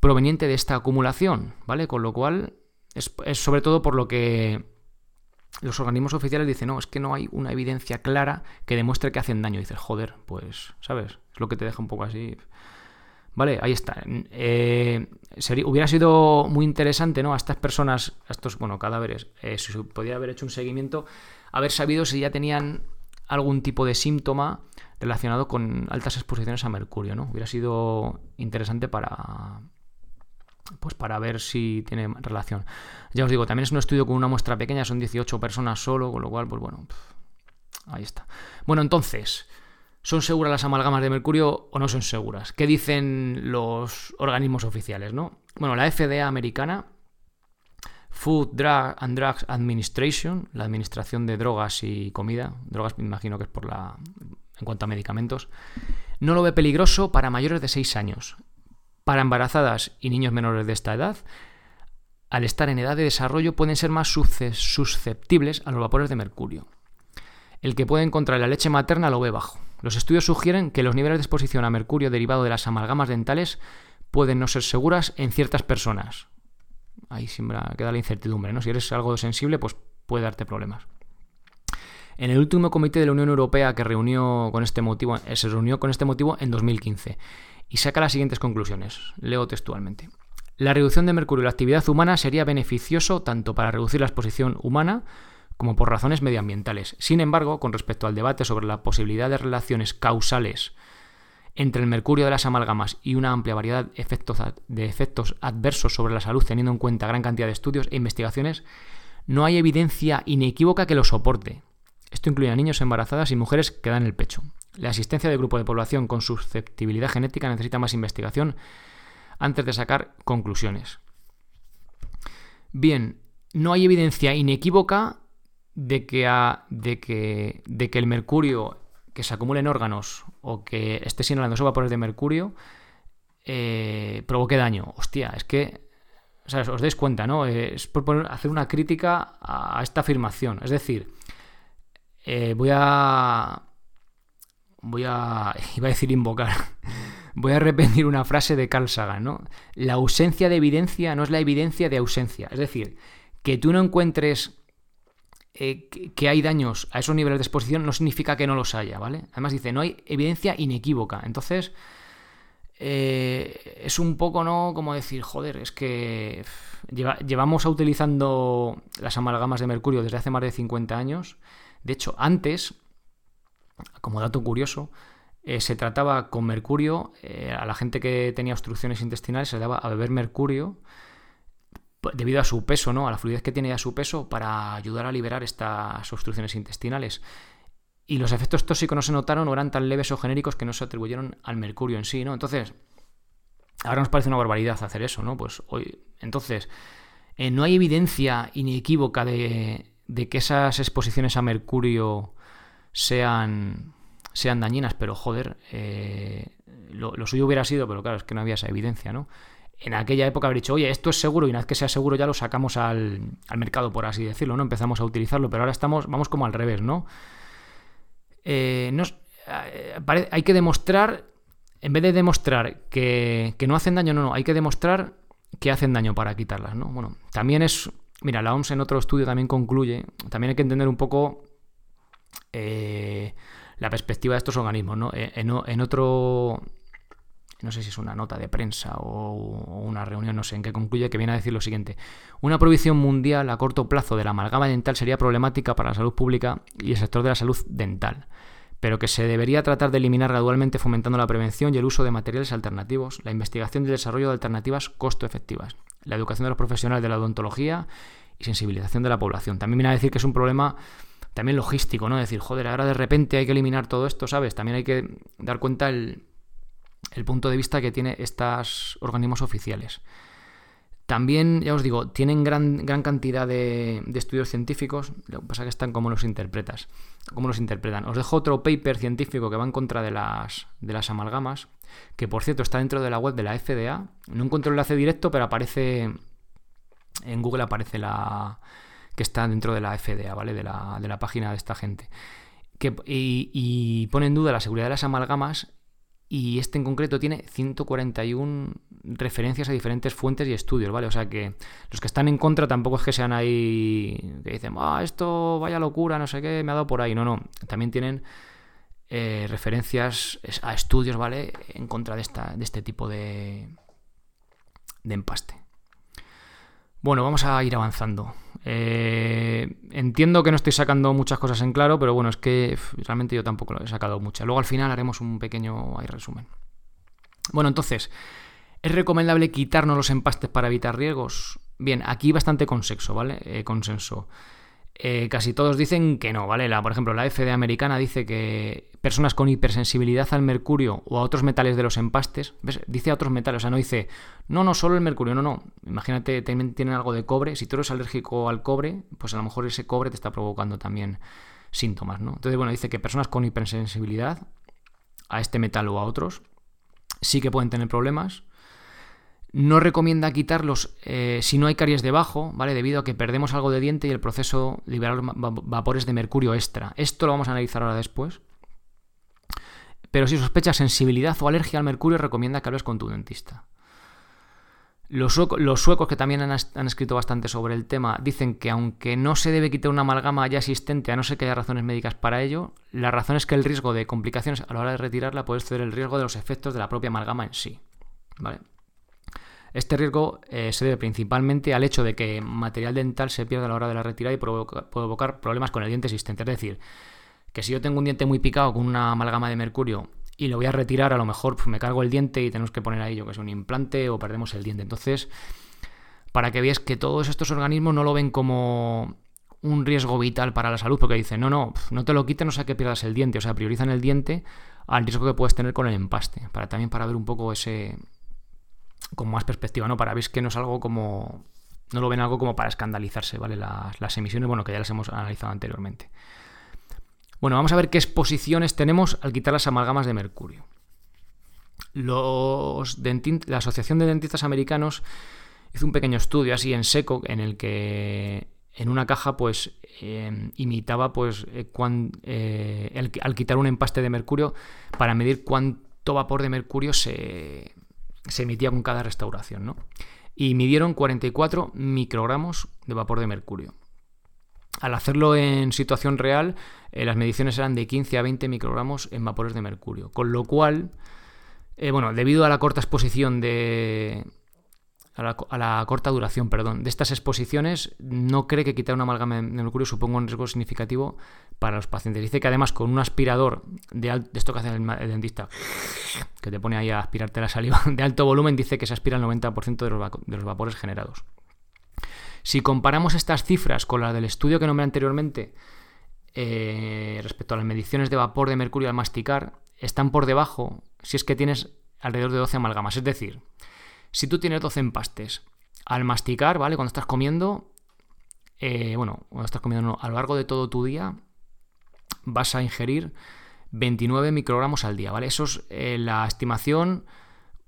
proveniente de esta acumulación, ¿vale? Con lo cual es, sobre todo por lo que los organismos oficiales dicen, no, es que no hay una evidencia clara que demuestre que hacen daño. Dices, joder, pues, ¿sabes? Es lo que te deja un poco así. Vale, ahí está. Eh, hubiera sido muy interesante, ¿no? A estas personas, a estos, bueno, cadáveres, eh, si podía haber hecho un seguimiento, haber sabido si ya tenían algún tipo de síntoma relacionado con altas exposiciones a mercurio, ¿no? Hubiera sido interesante para, pues para ver si tiene relación. Ya os digo, también es un estudio con una muestra pequeña, son 18 personas solo, con lo cual, pues bueno, ahí está. Bueno, entonces, ¿Son seguras las amalgamas de mercurio o no son seguras? ¿Qué dicen los organismos oficiales? ¿no? Bueno, la FDA americana, Food Drug and Drugs Administration, la Administración de Drogas y Comida, drogas me imagino que es por la en cuanto a medicamentos, no lo ve peligroso para mayores de 6 años. Para embarazadas y niños menores de esta edad, al estar en edad de desarrollo pueden ser más susceptibles a los vapores de mercurio. El que puede encontrar en la leche materna lo ve bajo. Los estudios sugieren que los niveles de exposición a mercurio derivado de las amalgamas dentales pueden no ser seguras en ciertas personas. Ahí siempre queda la incertidumbre, ¿no? Si eres algo sensible, pues puede darte problemas. En el último comité de la Unión Europea que reunió con este motivo, eh, se reunió con este motivo en 2015 y saca las siguientes conclusiones. Leo textualmente. La reducción de mercurio en la actividad humana sería beneficioso tanto para reducir la exposición humana como por razones medioambientales. Sin embargo, con respecto al debate sobre la posibilidad de relaciones causales entre el mercurio de las amalgamas y una amplia variedad de efectos adversos sobre la salud, teniendo en cuenta gran cantidad de estudios e investigaciones, no hay evidencia inequívoca que lo soporte. Esto incluye a niños embarazadas y mujeres que dan el pecho. La existencia de grupo de población con susceptibilidad genética necesita más investigación antes de sacar conclusiones. Bien, no hay evidencia inequívoca de que, de que, de que el mercurio que se acumule en órganos o que esté inhalando esos vapores de mercurio eh, provoque daño. Hostia, es que os dais cuenta, ¿no? Es por hacer una crítica a esta afirmación. Es decir, eh, voy a. Voy a. Iba a decir invocar. Voy a repetir una frase de Carl Sagan, ¿no? La ausencia de evidencia no es la evidencia de ausencia. Es decir, que tú no encuentres eh, que hay daños a esos niveles de exposición no significa que no los haya, ¿vale? Además dice, no hay evidencia inequívoca. Entonces, eh, es un poco, ¿no? Como decir, joder, es que llevamos utilizando las amalgamas de mercurio desde hace más de 50 años. De hecho, antes, como dato curioso, eh, se trataba con mercurio, a la gente que tenía obstrucciones intestinales se le daba a beber mercurio debido a su peso, ¿no? A la fluidez que tiene ya su peso para ayudar a liberar estas obstrucciones intestinales. Y los efectos tóxicos no se notaron o eran tan leves o genéricos que no se atribuyeron al mercurio en sí, ¿no? Entonces, ahora nos parece una barbaridad hacer eso, ¿no? Pues hoy, entonces, eh, no hay evidencia inequívoca de, de, que esas exposiciones a mercurio sean, sean dañinas, pero joder, eh, lo, lo, suyo hubiera sido, pero claro, es que no había esa evidencia, ¿no? En aquella época haber dicho, oye, esto es seguro y una vez que sea seguro ya lo sacamos al, mercado, por así decirlo, ¿no? Empezamos a utilizarlo, pero ahora estamos, vamos como al revés, ¿no? Eh, eh, hay que demostrar, en vez de demostrar que, no hacen daño, no, no, hay que demostrar que hacen daño para quitarlas, ¿no? Bueno, también es, mira, la OMS en otro estudio también concluye, también hay que entender un poco eh, la perspectiva de estos organismos, ¿no? en otro no sé si es una nota de prensa o una reunión, no sé, en que concluye que viene a decir lo siguiente. Una prohibición mundial a corto plazo de la amalgama dental sería problemática para la salud pública y el sector de la salud dental, pero que se debería tratar de eliminar gradualmente fomentando la prevención y el uso de materiales alternativos, la investigación y el desarrollo de alternativas costo efectivas, la educación de los profesionales de la odontología y sensibilización de la población. También viene a decir que es un problema también logístico, ¿no? Decir, joder, ahora de repente hay que eliminar todo esto, ¿sabes? También hay que dar cuenta el el punto de vista que tienen estos organismos oficiales. También, ya os digo, tienen gran, gran cantidad de, estudios científicos, lo que pasa es que están como los interpretas, cómo los interpretan. Os dejo otro paper científico que va en contra de las, de las amalgamas, que por cierto está dentro de la web de la FDA. No encuentro el enlace directo, pero aparece en Google aparece la que está dentro de la FDA, ¿vale? De la, de la página de esta gente. Que, y, y pone en duda la seguridad de las amalgamas y este en concreto tiene 141 referencias a diferentes fuentes y estudios, ¿vale? O sea que los que están en contra tampoco es que sean ahí que dicen, ah, esto vaya locura, no sé qué, me ha dado por ahí. No, no, también tienen eh, referencias a estudios, ¿vale? En contra de, esta, de este tipo de, de empaste. Bueno, vamos a ir avanzando. Eh, entiendo que no estoy sacando muchas cosas en claro, pero bueno, es que realmente yo tampoco lo he sacado muchas. Luego al final haremos un pequeño resumen. Bueno, entonces, ¿es recomendable quitarnos los empastes para evitar riesgos? Bien, aquí bastante consenso, ¿vale? Eh, consenso. Eh, casi todos dicen que no, ¿vale? La, por ejemplo, la FDA americana dice que personas con hipersensibilidad al mercurio o a otros metales de los empastes, ¿ves? dice a otros metales, o sea, no dice, no, no, solo el mercurio, no, no. Imagínate, también tienen algo de cobre. Si tú eres alérgico al cobre, pues a lo mejor ese cobre te está provocando también síntomas, ¿no? Entonces, bueno, dice que personas con hipersensibilidad a este metal o a otros sí que pueden tener problemas. No recomienda quitarlos eh, si no hay caries debajo, ¿vale? Debido a que perdemos algo de diente y el proceso liberar vapores de mercurio extra. Esto lo vamos a analizar ahora después. Pero si sospechas sensibilidad o alergia al mercurio, recomienda que hables con tu dentista. Los, suecos, que también han, escrito bastante sobre el tema, dicen que aunque no se debe quitar una amalgama ya existente, a no ser que haya razones médicas para ello, la razón es que el riesgo de complicaciones a la hora de retirarla puede ser el riesgo de los efectos de la propia amalgama en sí. ¿vale? Este riesgo eh, se debe principalmente al hecho de que material dental se pierda a la hora de la retirada y puede provocar problemas con el diente existente. Es decir, que si yo tengo un diente muy picado con una amalgama de mercurio y lo voy a retirar, a lo mejor pues, me cargo el diente y tenemos que poner ahí yo que es un implante o perdemos el diente. Entonces, para que veáis que todos estos organismos no lo ven como un riesgo vital para la salud, porque dicen, no, no, no te lo quites, no sea que pierdas el diente, o sea, priorizan el diente al riesgo que puedes tener con el empaste, para también para ver un poco ese, con más perspectiva, ¿no? Para ver que no es algo como, no lo ven algo como para escandalizarse, ¿vale? Las, las emisiones, bueno, que ya las hemos analizado anteriormente. Bueno, vamos a ver qué exposiciones tenemos al quitar las amalgamas de mercurio. Los la Asociación de Dentistas Americanos hizo un pequeño estudio así en seco en el que en una caja pues em, imitaba pues eh, eh, al quitar un empaste de mercurio para medir cuánto vapor de mercurio se, se emitía con cada restauración, ¿no? Y midieron 44 microgramos de vapor de mercurio. Al hacerlo en situación real, eh, las mediciones eran de 15 a 20 microgramos en vapores de mercurio. Con lo cual, eh, bueno, debido a la corta exposición de. A la, corta duración, perdón, de estas exposiciones, no cree que quitar una amalgama de mercurio suponga un riesgo significativo para los pacientes. Dice que además con un aspirador de, de esto que hace el, dentista, que te pone ahí a aspirarte la saliva, de alto volumen, dice que se aspira el 90% de los, de los vapores generados. Si comparamos estas cifras con las del estudio que nombré anteriormente, eh, respecto a las mediciones de vapor de mercurio al masticar, están por debajo si es que tienes alrededor de 12 amalgamas. Es decir, si tú tienes 12 empastes, al masticar, ¿vale? Cuando estás comiendo, eh, bueno, cuando estás comiendo a lo largo de todo tu día, vas a ingerir 29 microgramos al día, ¿vale? Eso es eh, la estimación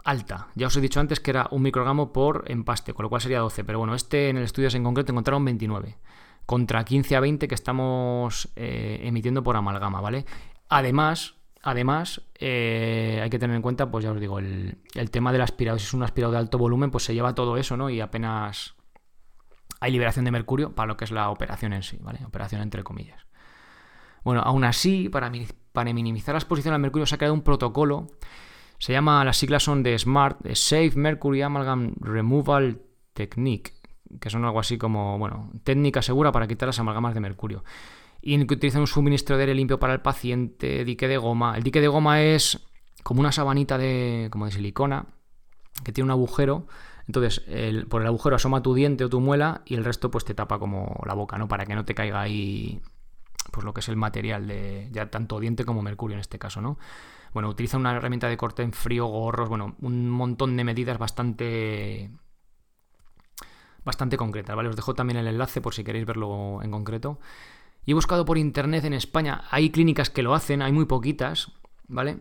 alta. Ya os he dicho antes que era un microgramo por empaste, con lo cual sería 12. Pero bueno, este en el estudio en concreto encontraron 29. Contra 15 a 20 que estamos eh, emitiendo por amalgama, ¿vale? Además, además eh, hay que tener en cuenta, pues ya os digo, el, tema del aspirado. Si es un aspirado de alto volumen, pues se lleva todo eso, ¿no? Y apenas hay liberación de mercurio para lo que es la operación en sí, ¿vale? Operación entre comillas. Bueno, aún así, para, minimizar la exposición al mercurio se ha creado un protocolo se llama, las siglas son de SMART, Safe Mercury Amalgam Removal Technique, que son algo así como, bueno, técnica segura para quitar las amalgamas de mercurio. Y que utilizan un suministro de aire limpio para el paciente, dique de goma. El dique de goma es como una sabanita de, como de silicona, que tiene un agujero. Entonces, por el agujero asoma tu diente o tu muela y el resto pues te tapa como la boca, ¿no? Para que no te caiga ahí pues lo que es el material de ya tanto diente como mercurio en este caso, ¿no? Bueno, utiliza una herramienta de corte en frío, gorros, bueno, un montón de medidas bastante bastante concretas, ¿vale? Os dejo también el enlace por si queréis verlo en concreto. Y he buscado por internet en España, hay clínicas que lo hacen, hay muy poquitas, ¿vale?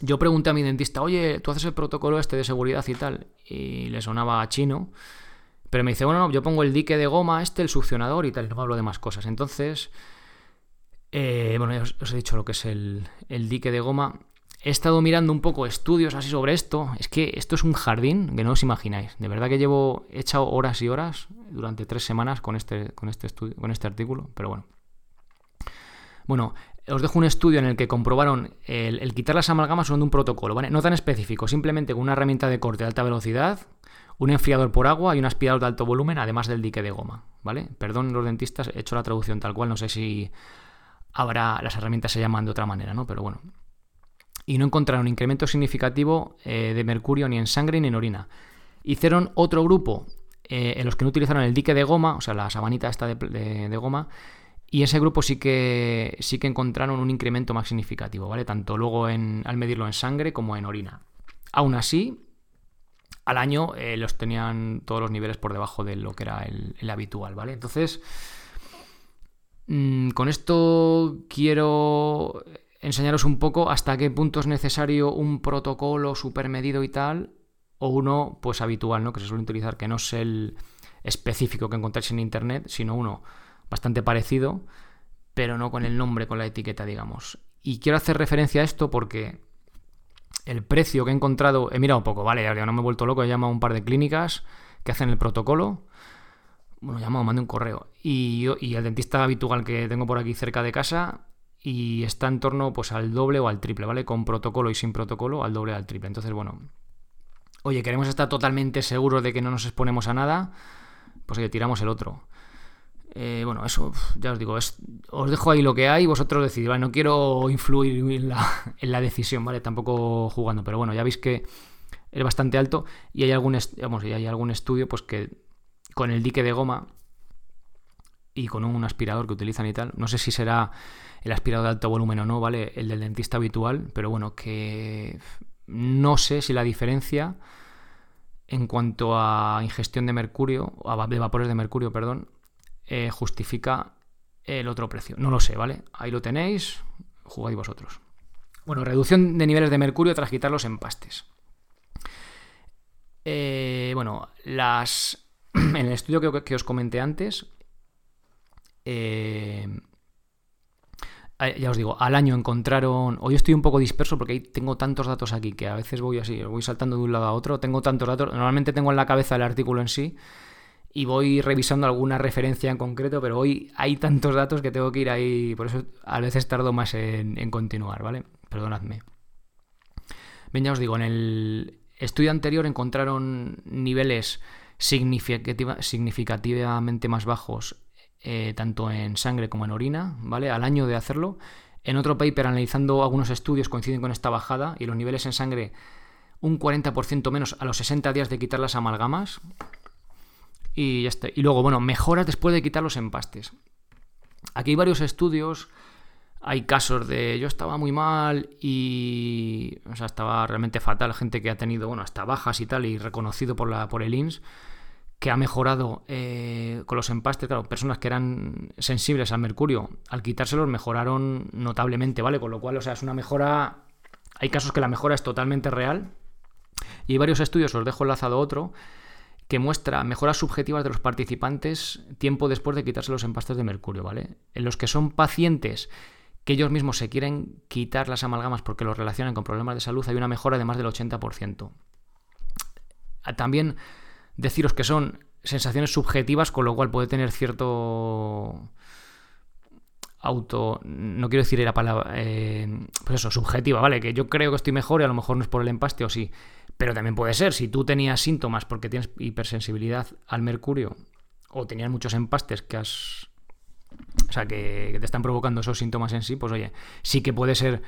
Yo pregunté a mi dentista, oye, tú haces el protocolo este de seguridad y tal, y le sonaba chino, pero me dice, bueno, no, yo pongo el dique de goma, este, el succionador y tal, y no hablo de más cosas. Entonces, eh, bueno, ya os, he dicho lo que es el, dique de goma. He estado mirando un poco estudios así sobre esto. Es que esto es un jardín que no os imagináis. De verdad que llevo he echado horas y horas durante tres semanas con este, con este, estudio, con este artículo, pero bueno. Bueno, os dejo un estudio en el que comprobaron el, quitar las amalgamas usando un protocolo, ¿vale? No tan específico, simplemente con una herramienta de corte de alta velocidad, un enfriador por agua y un aspirador de alto volumen, además del dique de goma, ¿vale? Perdón los dentistas, he hecho la traducción tal cual, no sé si Habrá, las herramientas se llaman de otra manera, ¿no? Pero bueno. Y no encontraron incremento significativo eh, de mercurio ni en sangre ni en orina. Hicieron otro grupo eh, en los que no utilizaron el dique de goma, o sea, la sabanita esta de, goma, y ese grupo sí que, sí que encontraron un incremento más significativo, ¿vale? Tanto luego en, al medirlo en sangre como en orina. Aún así, al año eh, los tenían todos los niveles por debajo de lo que era el habitual, ¿vale? Entonces, Mm, con esto quiero enseñaros un poco hasta qué punto es necesario un protocolo medido y tal, o uno pues habitual, ¿no? Que se suele utilizar, que no es el específico que encontráis en internet, sino uno bastante parecido, pero no con el nombre, con la etiqueta, digamos. Y quiero hacer referencia a esto porque el precio que he encontrado, he mirado un poco, ¿vale? Ya no me he vuelto loco, he llamado a un par de clínicas que hacen el protocolo. Bueno, llamado, mandé un correo. Y, y el dentista habitual que tengo por aquí cerca de casa y está en torno pues al doble o al triple, ¿vale? Con protocolo y sin protocolo, al doble o al triple. Entonces, bueno, oye, queremos estar totalmente seguros de que no nos exponemos a nada, pues oye, tiramos el otro. Eh, bueno, eso ya os digo, os dejo ahí lo que hay, vosotros decidís, ¿vale? No quiero influir en la, decisión, ¿vale? Tampoco jugando, pero bueno, ya veis que es bastante alto y hay algún, vamos, y hay algún estudio pues que con el dique de goma y con un aspirador que utilizan y tal, no sé si será el aspirador de alto volumen o no, ¿vale? El del dentista habitual, pero bueno, que no sé si la diferencia en cuanto a ingestión de mercurio, de vapores de mercurio, perdón, eh, justifica el otro precio. No lo sé, ¿vale? Ahí lo tenéis, jugáis vosotros. Bueno, reducción de niveles de mercurio tras quitar los empastes. Eh, bueno, las. En el estudio que, os comenté antes. Eh, ya os digo, al año encontraron. Hoy estoy un poco disperso porque tengo tantos datos aquí que a veces voy así, voy saltando de un lado a otro. Tengo tantos datos. Normalmente tengo en la cabeza el artículo en sí y voy revisando alguna referencia en concreto, pero hoy hay tantos datos que tengo que ir ahí, por eso a veces tardo más en, continuar, ¿vale? Perdonadme. Bien, ya os digo, en el estudio anterior encontraron niveles significativamente más bajos, eh, tanto en sangre como en orina, ¿vale? Al año de hacerlo. En otro paper, analizando algunos estudios, coinciden con esta bajada y los niveles en sangre un 40% menos a los 60 días de quitar las amalgamas, y ya está. Y luego, bueno, mejoras después de quitar los empastes. Aquí hay varios estudios. Hay casos de yo estaba muy mal y. O sea, estaba realmente fatal. Gente que ha tenido, bueno, hasta bajas y tal, y reconocido por, la, por el INS, que ha mejorado eh, con los empastes. Claro, personas que eran sensibles al mercurio, al quitárselos mejoraron notablemente, ¿vale? Con lo cual, o sea, es una mejora. Hay casos que la mejora es totalmente real. Y hay varios estudios, os dejo enlazado otro, que muestra mejoras subjetivas de los participantes tiempo después de quitarse los empastes de mercurio, ¿vale? En los que son pacientes que ellos mismos se quieren quitar las amalgamas porque los relacionan con problemas de salud, hay una mejora de más del 80%. También deciros que son sensaciones subjetivas, con lo cual puede tener cierto auto, no quiero decir la palabra, eh, pues eso, subjetiva, ¿vale? Que yo creo que estoy mejor y a lo mejor no es por el empaste o sí. Pero también puede ser, si tú tenías síntomas porque tienes hipersensibilidad al mercurio o tenías muchos empastes que has... O sea, que, te están provocando esos síntomas en sí, pues oye, sí que puede ser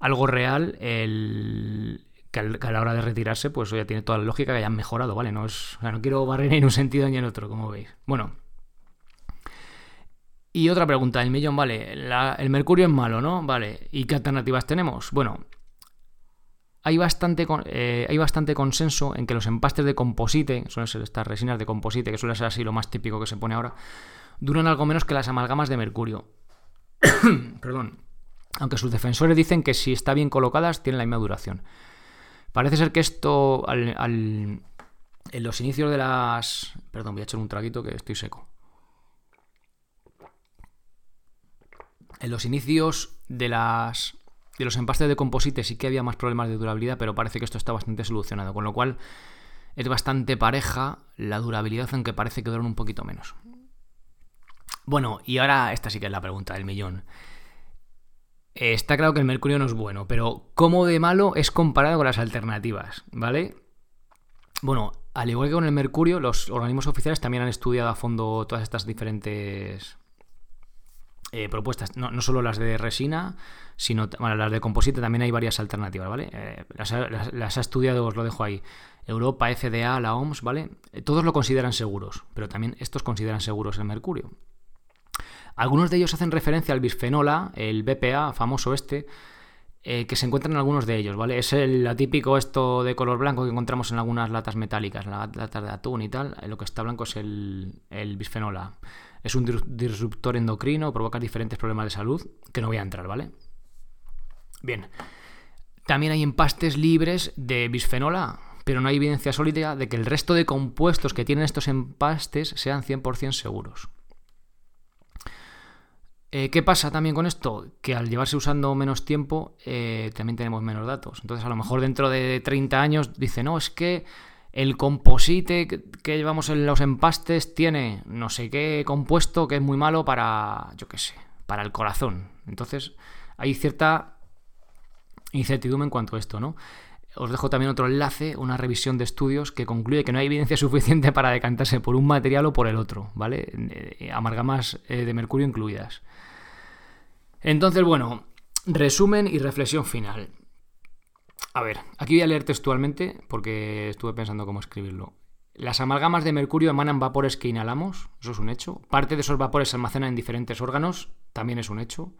algo real el, que, a la hora de retirarse, pues oye, tiene toda la lógica que hayan mejorado, ¿vale? No, es, o sea, no quiero barrer en un sentido ni en otro, como veis. Bueno. Y otra pregunta, el millón, vale, el mercurio es malo, ¿no? Vale, ¿y qué alternativas tenemos? Bueno, hay bastante, eh, hay bastante consenso en que los empastes de composite, suelen estas resinas de composite, que suele ser así lo más típico que se pone ahora, duran algo menos que las amalgamas de mercurio. Perdón. Aunque sus defensores dicen que si está bien colocadas tienen la misma duración. Parece ser que esto en los inicios de las... Perdón, voy a echar un traguito que estoy seco. En los inicios de las de los empastes de composite sí que había más problemas de durabilidad, pero parece que esto está bastante solucionado, con lo cual es bastante pareja la durabilidad, aunque parece que duran un poquito menos. Bueno, y ahora esta sí que es la pregunta del millón. Está claro que el mercurio no es bueno, pero ¿cómo de malo es comparado con las alternativas? ¿Vale? Bueno, al igual que con el mercurio, los organismos oficiales también han estudiado a fondo todas estas diferentes eh, propuestas, no, solo las de resina, sino las de composite, también hay varias alternativas, ¿vale? Eh, las, ha estudiado, os lo dejo ahí. Europa, FDA, la OMS, ¿vale? Eh, todos lo consideran seguros, pero también estos consideran seguros el mercurio. Algunos de ellos hacen referencia al bisfenola, el BPA, famoso este, que se encuentran en algunos de ellos, ¿vale? Es el atípico esto de color blanco que encontramos en algunas latas metálicas, las latas de atún y tal. Lo que está blanco es el, el bisfenola. es un disruptor endocrino, provoca diferentes problemas de salud, que no voy a entrar, ¿vale? Bien. También hay empastes libres de bisfenol pero no hay evidencia sólida de que el resto de compuestos que tienen estos empastes sean 100% seguros. Eh, ¿Qué pasa también con esto? Que al llevarse usando menos tiempo, eh, también tenemos menos datos. Entonces, a lo mejor dentro de 30 años dice, no, es que el composite que llevamos en los empastes tiene no sé qué compuesto que es muy malo para, yo qué sé, para el corazón. Entonces, hay cierta incertidumbre en cuanto a esto, ¿no? Os dejo también otro enlace, una revisión de estudios que concluye que no hay evidencia suficiente para decantarse por un material o por el otro, ¿vale? Eh, amargamas de mercurio incluidas. Entonces, bueno, resumen y reflexión final. A ver, aquí voy a leer textualmente porque estuve pensando cómo escribirlo. Las amalgamas de mercurio emanan vapores que inhalamos, eso es un hecho. Parte de esos vapores se almacenan en diferentes órganos, también es un hecho.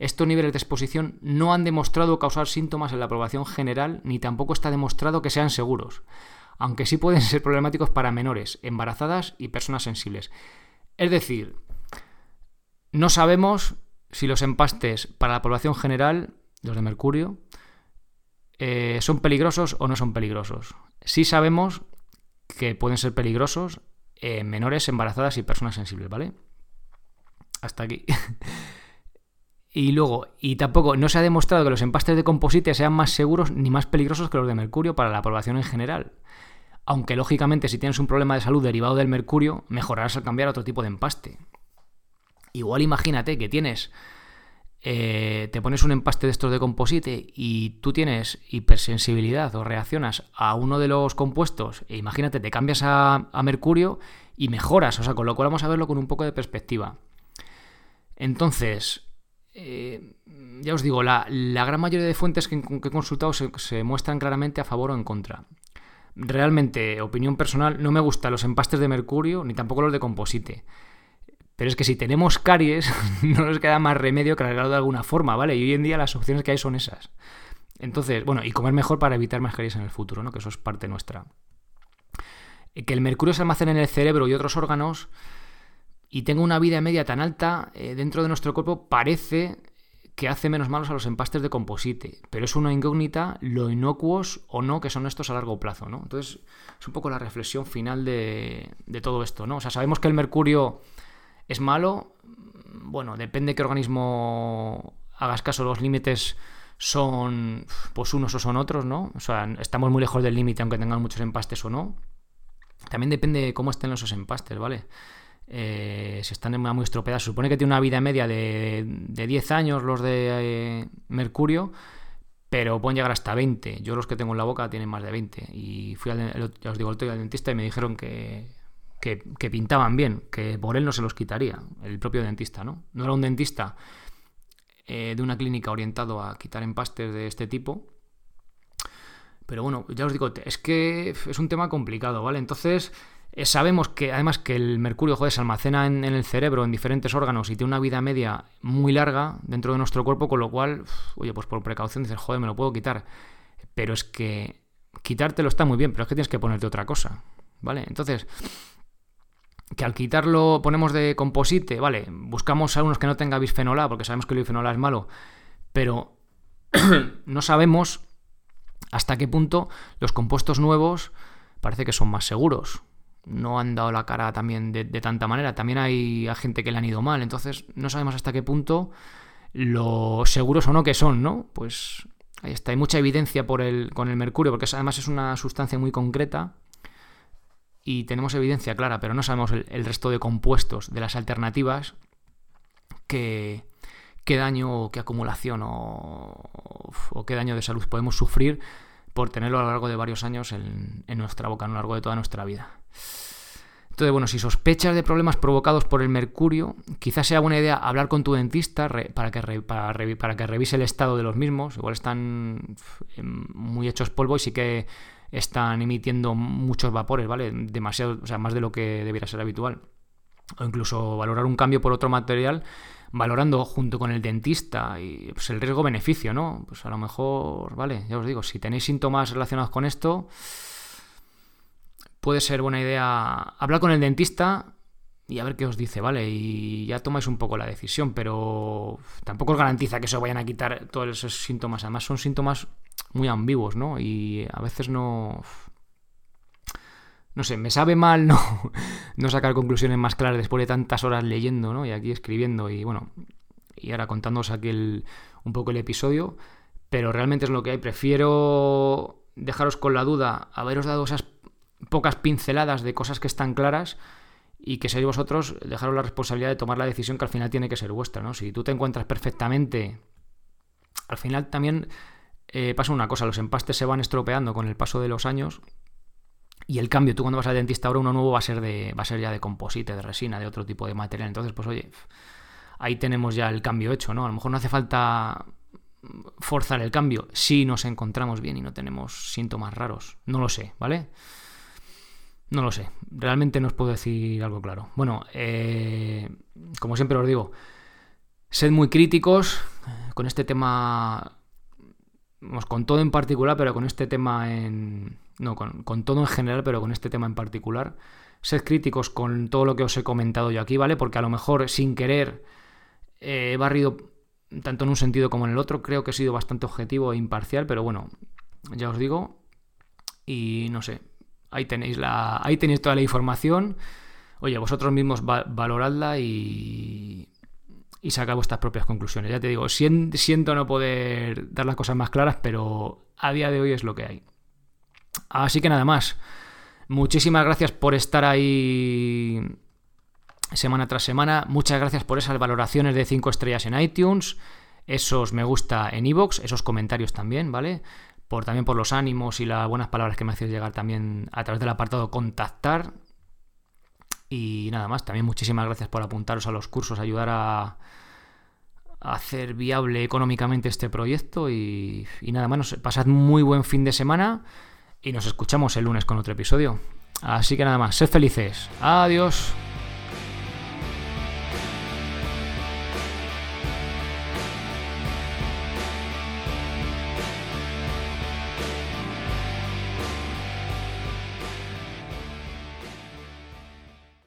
Estos niveles de exposición no han demostrado causar síntomas en la población general, ni tampoco está demostrado que sean seguros, aunque sí pueden ser problemáticos para menores, embarazadas y personas sensibles. Es decir, no sabemos si los empastes para la población general, los de mercurio, eh, son peligrosos o no son peligrosos. Sí sabemos que pueden ser peligrosos en menores, embarazadas y personas sensibles, ¿vale? Hasta aquí. y luego, y tampoco no se ha demostrado que los empastes de composite sean más seguros ni más peligrosos que los de mercurio para la población en general. Aunque lógicamente si tienes un problema de salud derivado del mercurio, mejorarás al cambiar a otro tipo de empaste. Igual imagínate que tienes, eh, te pones un empaste de estos de composite y tú tienes hipersensibilidad o reaccionas a uno de los compuestos, e imagínate, te cambias a, mercurio y mejoras, o sea, con lo cual vamos a verlo con un poco de perspectiva. Entonces, eh, ya os digo, la, gran mayoría de fuentes que, he consultado se, se, muestran claramente a favor o en contra. Realmente, opinión personal, no me gustan los empastes de mercurio ni tampoco los de composite. Pero es que si tenemos caries, no nos queda más remedio que arreglarlo de alguna forma, ¿vale? Y hoy en día las opciones que hay son esas. Entonces, bueno, y comer mejor para evitar más caries en el futuro, ¿no? Que eso es parte nuestra. Eh, que el mercurio se almacene en el cerebro y otros órganos y tenga una vida media tan alta eh, dentro de nuestro cuerpo parece que hace menos malos a los empastes de composite, pero es una incógnita lo inocuos o no que son estos a largo plazo, ¿no? Entonces, es un poco la reflexión final de, de todo esto, ¿no? O sea, sabemos que el mercurio ¿Es malo? Bueno, depende de qué organismo hagas caso, los límites son pues unos o son otros, ¿no? O sea, estamos muy lejos del límite aunque tengan muchos empastes o no. También depende de cómo estén esos empastes, ¿vale? Eh, si están muy estropeados, se supone que tiene una vida media de, 10 años los de eh, Mercurio, pero pueden llegar hasta 20. Yo los que tengo en la boca tienen más de 20. Y fui al, ya os digo, al dentista y me dijeron que, que, pintaban bien, que por él no se los quitaría, el propio dentista, ¿no? No era un dentista eh, de una clínica orientado a quitar empastes de este tipo. Pero bueno, ya os digo, es que es un tema complicado, ¿vale? Entonces, eh, sabemos que además que el mercurio, joder, se almacena en, el cerebro, en diferentes órganos y tiene una vida media muy larga dentro de nuestro cuerpo, con lo cual, oye, pues por precaución dices, joder, me lo puedo quitar. Pero es que quitártelo está muy bien, pero es que tienes que ponerte otra cosa, ¿vale? Entonces, que al quitarlo ponemos de composite, vale, buscamos a unos que no tenga bisfenol A, porque sabemos que el bisfenol A es malo, pero no sabemos hasta qué punto los compuestos nuevos parece que son más seguros. No han dado la cara también de, tanta manera. También hay gente que le han ido mal. Entonces no sabemos hasta qué punto los seguros o no que son, ¿no? Pues ahí está. Hay mucha evidencia por el, con el mercurio, porque además es una sustancia muy concreta y tenemos evidencia clara, pero no sabemos el, resto de compuestos de las alternativas que, qué daño o qué acumulación o, qué daño de salud podemos sufrir por tenerlo a lo largo de varios años en, nuestra boca, a lo largo de toda nuestra vida. Entonces, bueno, si sospechas de problemas provocados por el mercurio, quizás sea buena idea hablar con tu dentista para, que para que revise el estado de los mismos. Igual están muy hechos polvo y sí que están emitiendo muchos vapores, ¿vale? Demasiado, o sea, más de lo que debiera ser habitual. O incluso valorar un cambio por otro material, valorando junto con el dentista y pues, el riesgo-beneficio, ¿no? Pues a lo mejor, vale, ya os digo, si tenéis síntomas relacionados con esto, puede ser buena idea hablar con el dentista y a ver qué os dice, ¿vale? Y ya tomáis un poco la decisión, pero tampoco os garantiza que se vayan a quitar todos esos síntomas. Además, son síntomas muy ambiguos, ¿no? Y a veces no. No sé, me sabe mal no, no sacar conclusiones más claras después de tantas horas leyendo, ¿no? Y aquí escribiendo y bueno, y ahora contándoos aquí un poco el episodio, pero realmente es lo que hay. Prefiero dejaros con la duda, haberos dado esas pocas pinceladas de cosas que están claras y que seáis vosotros dejaros la responsabilidad de tomar la decisión que al final tiene que ser vuestra, ¿no? Si tú te encuentras perfectamente, al final también eh, pasa una cosa, los empastes se van estropeando con el paso de los años y el cambio, tú cuando vas al dentista ahora uno nuevo va a ser de va a ser ya de composite, de resina, de otro tipo de material, entonces pues oye, ahí tenemos ya el cambio hecho, ¿no? A lo mejor no hace falta forzar el cambio si nos encontramos bien y no tenemos síntomas raros, no lo sé, ¿vale? No lo sé, realmente no os puedo decir algo claro. Bueno, eh, como siempre os digo, sed muy críticos con este tema, con todo en particular, pero con este tema en... No, con, todo en general, pero con este tema en particular. Sed críticos con todo lo que os he comentado yo aquí, ¿vale? Porque a lo mejor sin querer he barrido tanto en un sentido como en el otro. Creo que he sido bastante objetivo e imparcial, pero bueno, ya os digo. Y no sé, Ahí tenéis, la, ahí tenéis toda la información. Oye, vosotros mismos valoradla y, y sacad vuestras propias conclusiones. Ya te digo, siento no poder dar las cosas más claras, pero a día de hoy es lo que hay. Así que nada más. Muchísimas gracias por estar ahí semana tras semana. Muchas gracias por esas valoraciones de 5 estrellas en iTunes, esos me gusta en iVoox, esos comentarios también, ¿vale? por también por los ánimos y las buenas palabras que me hacéis llegar también a través del apartado contactar. Y nada más, también muchísimas gracias por apuntaros a los cursos, ayudar a, hacer viable económicamente este proyecto. Y, y nada más, pasad muy buen fin de semana y nos escuchamos el lunes con otro episodio. Así que nada más, sed felices. Adiós.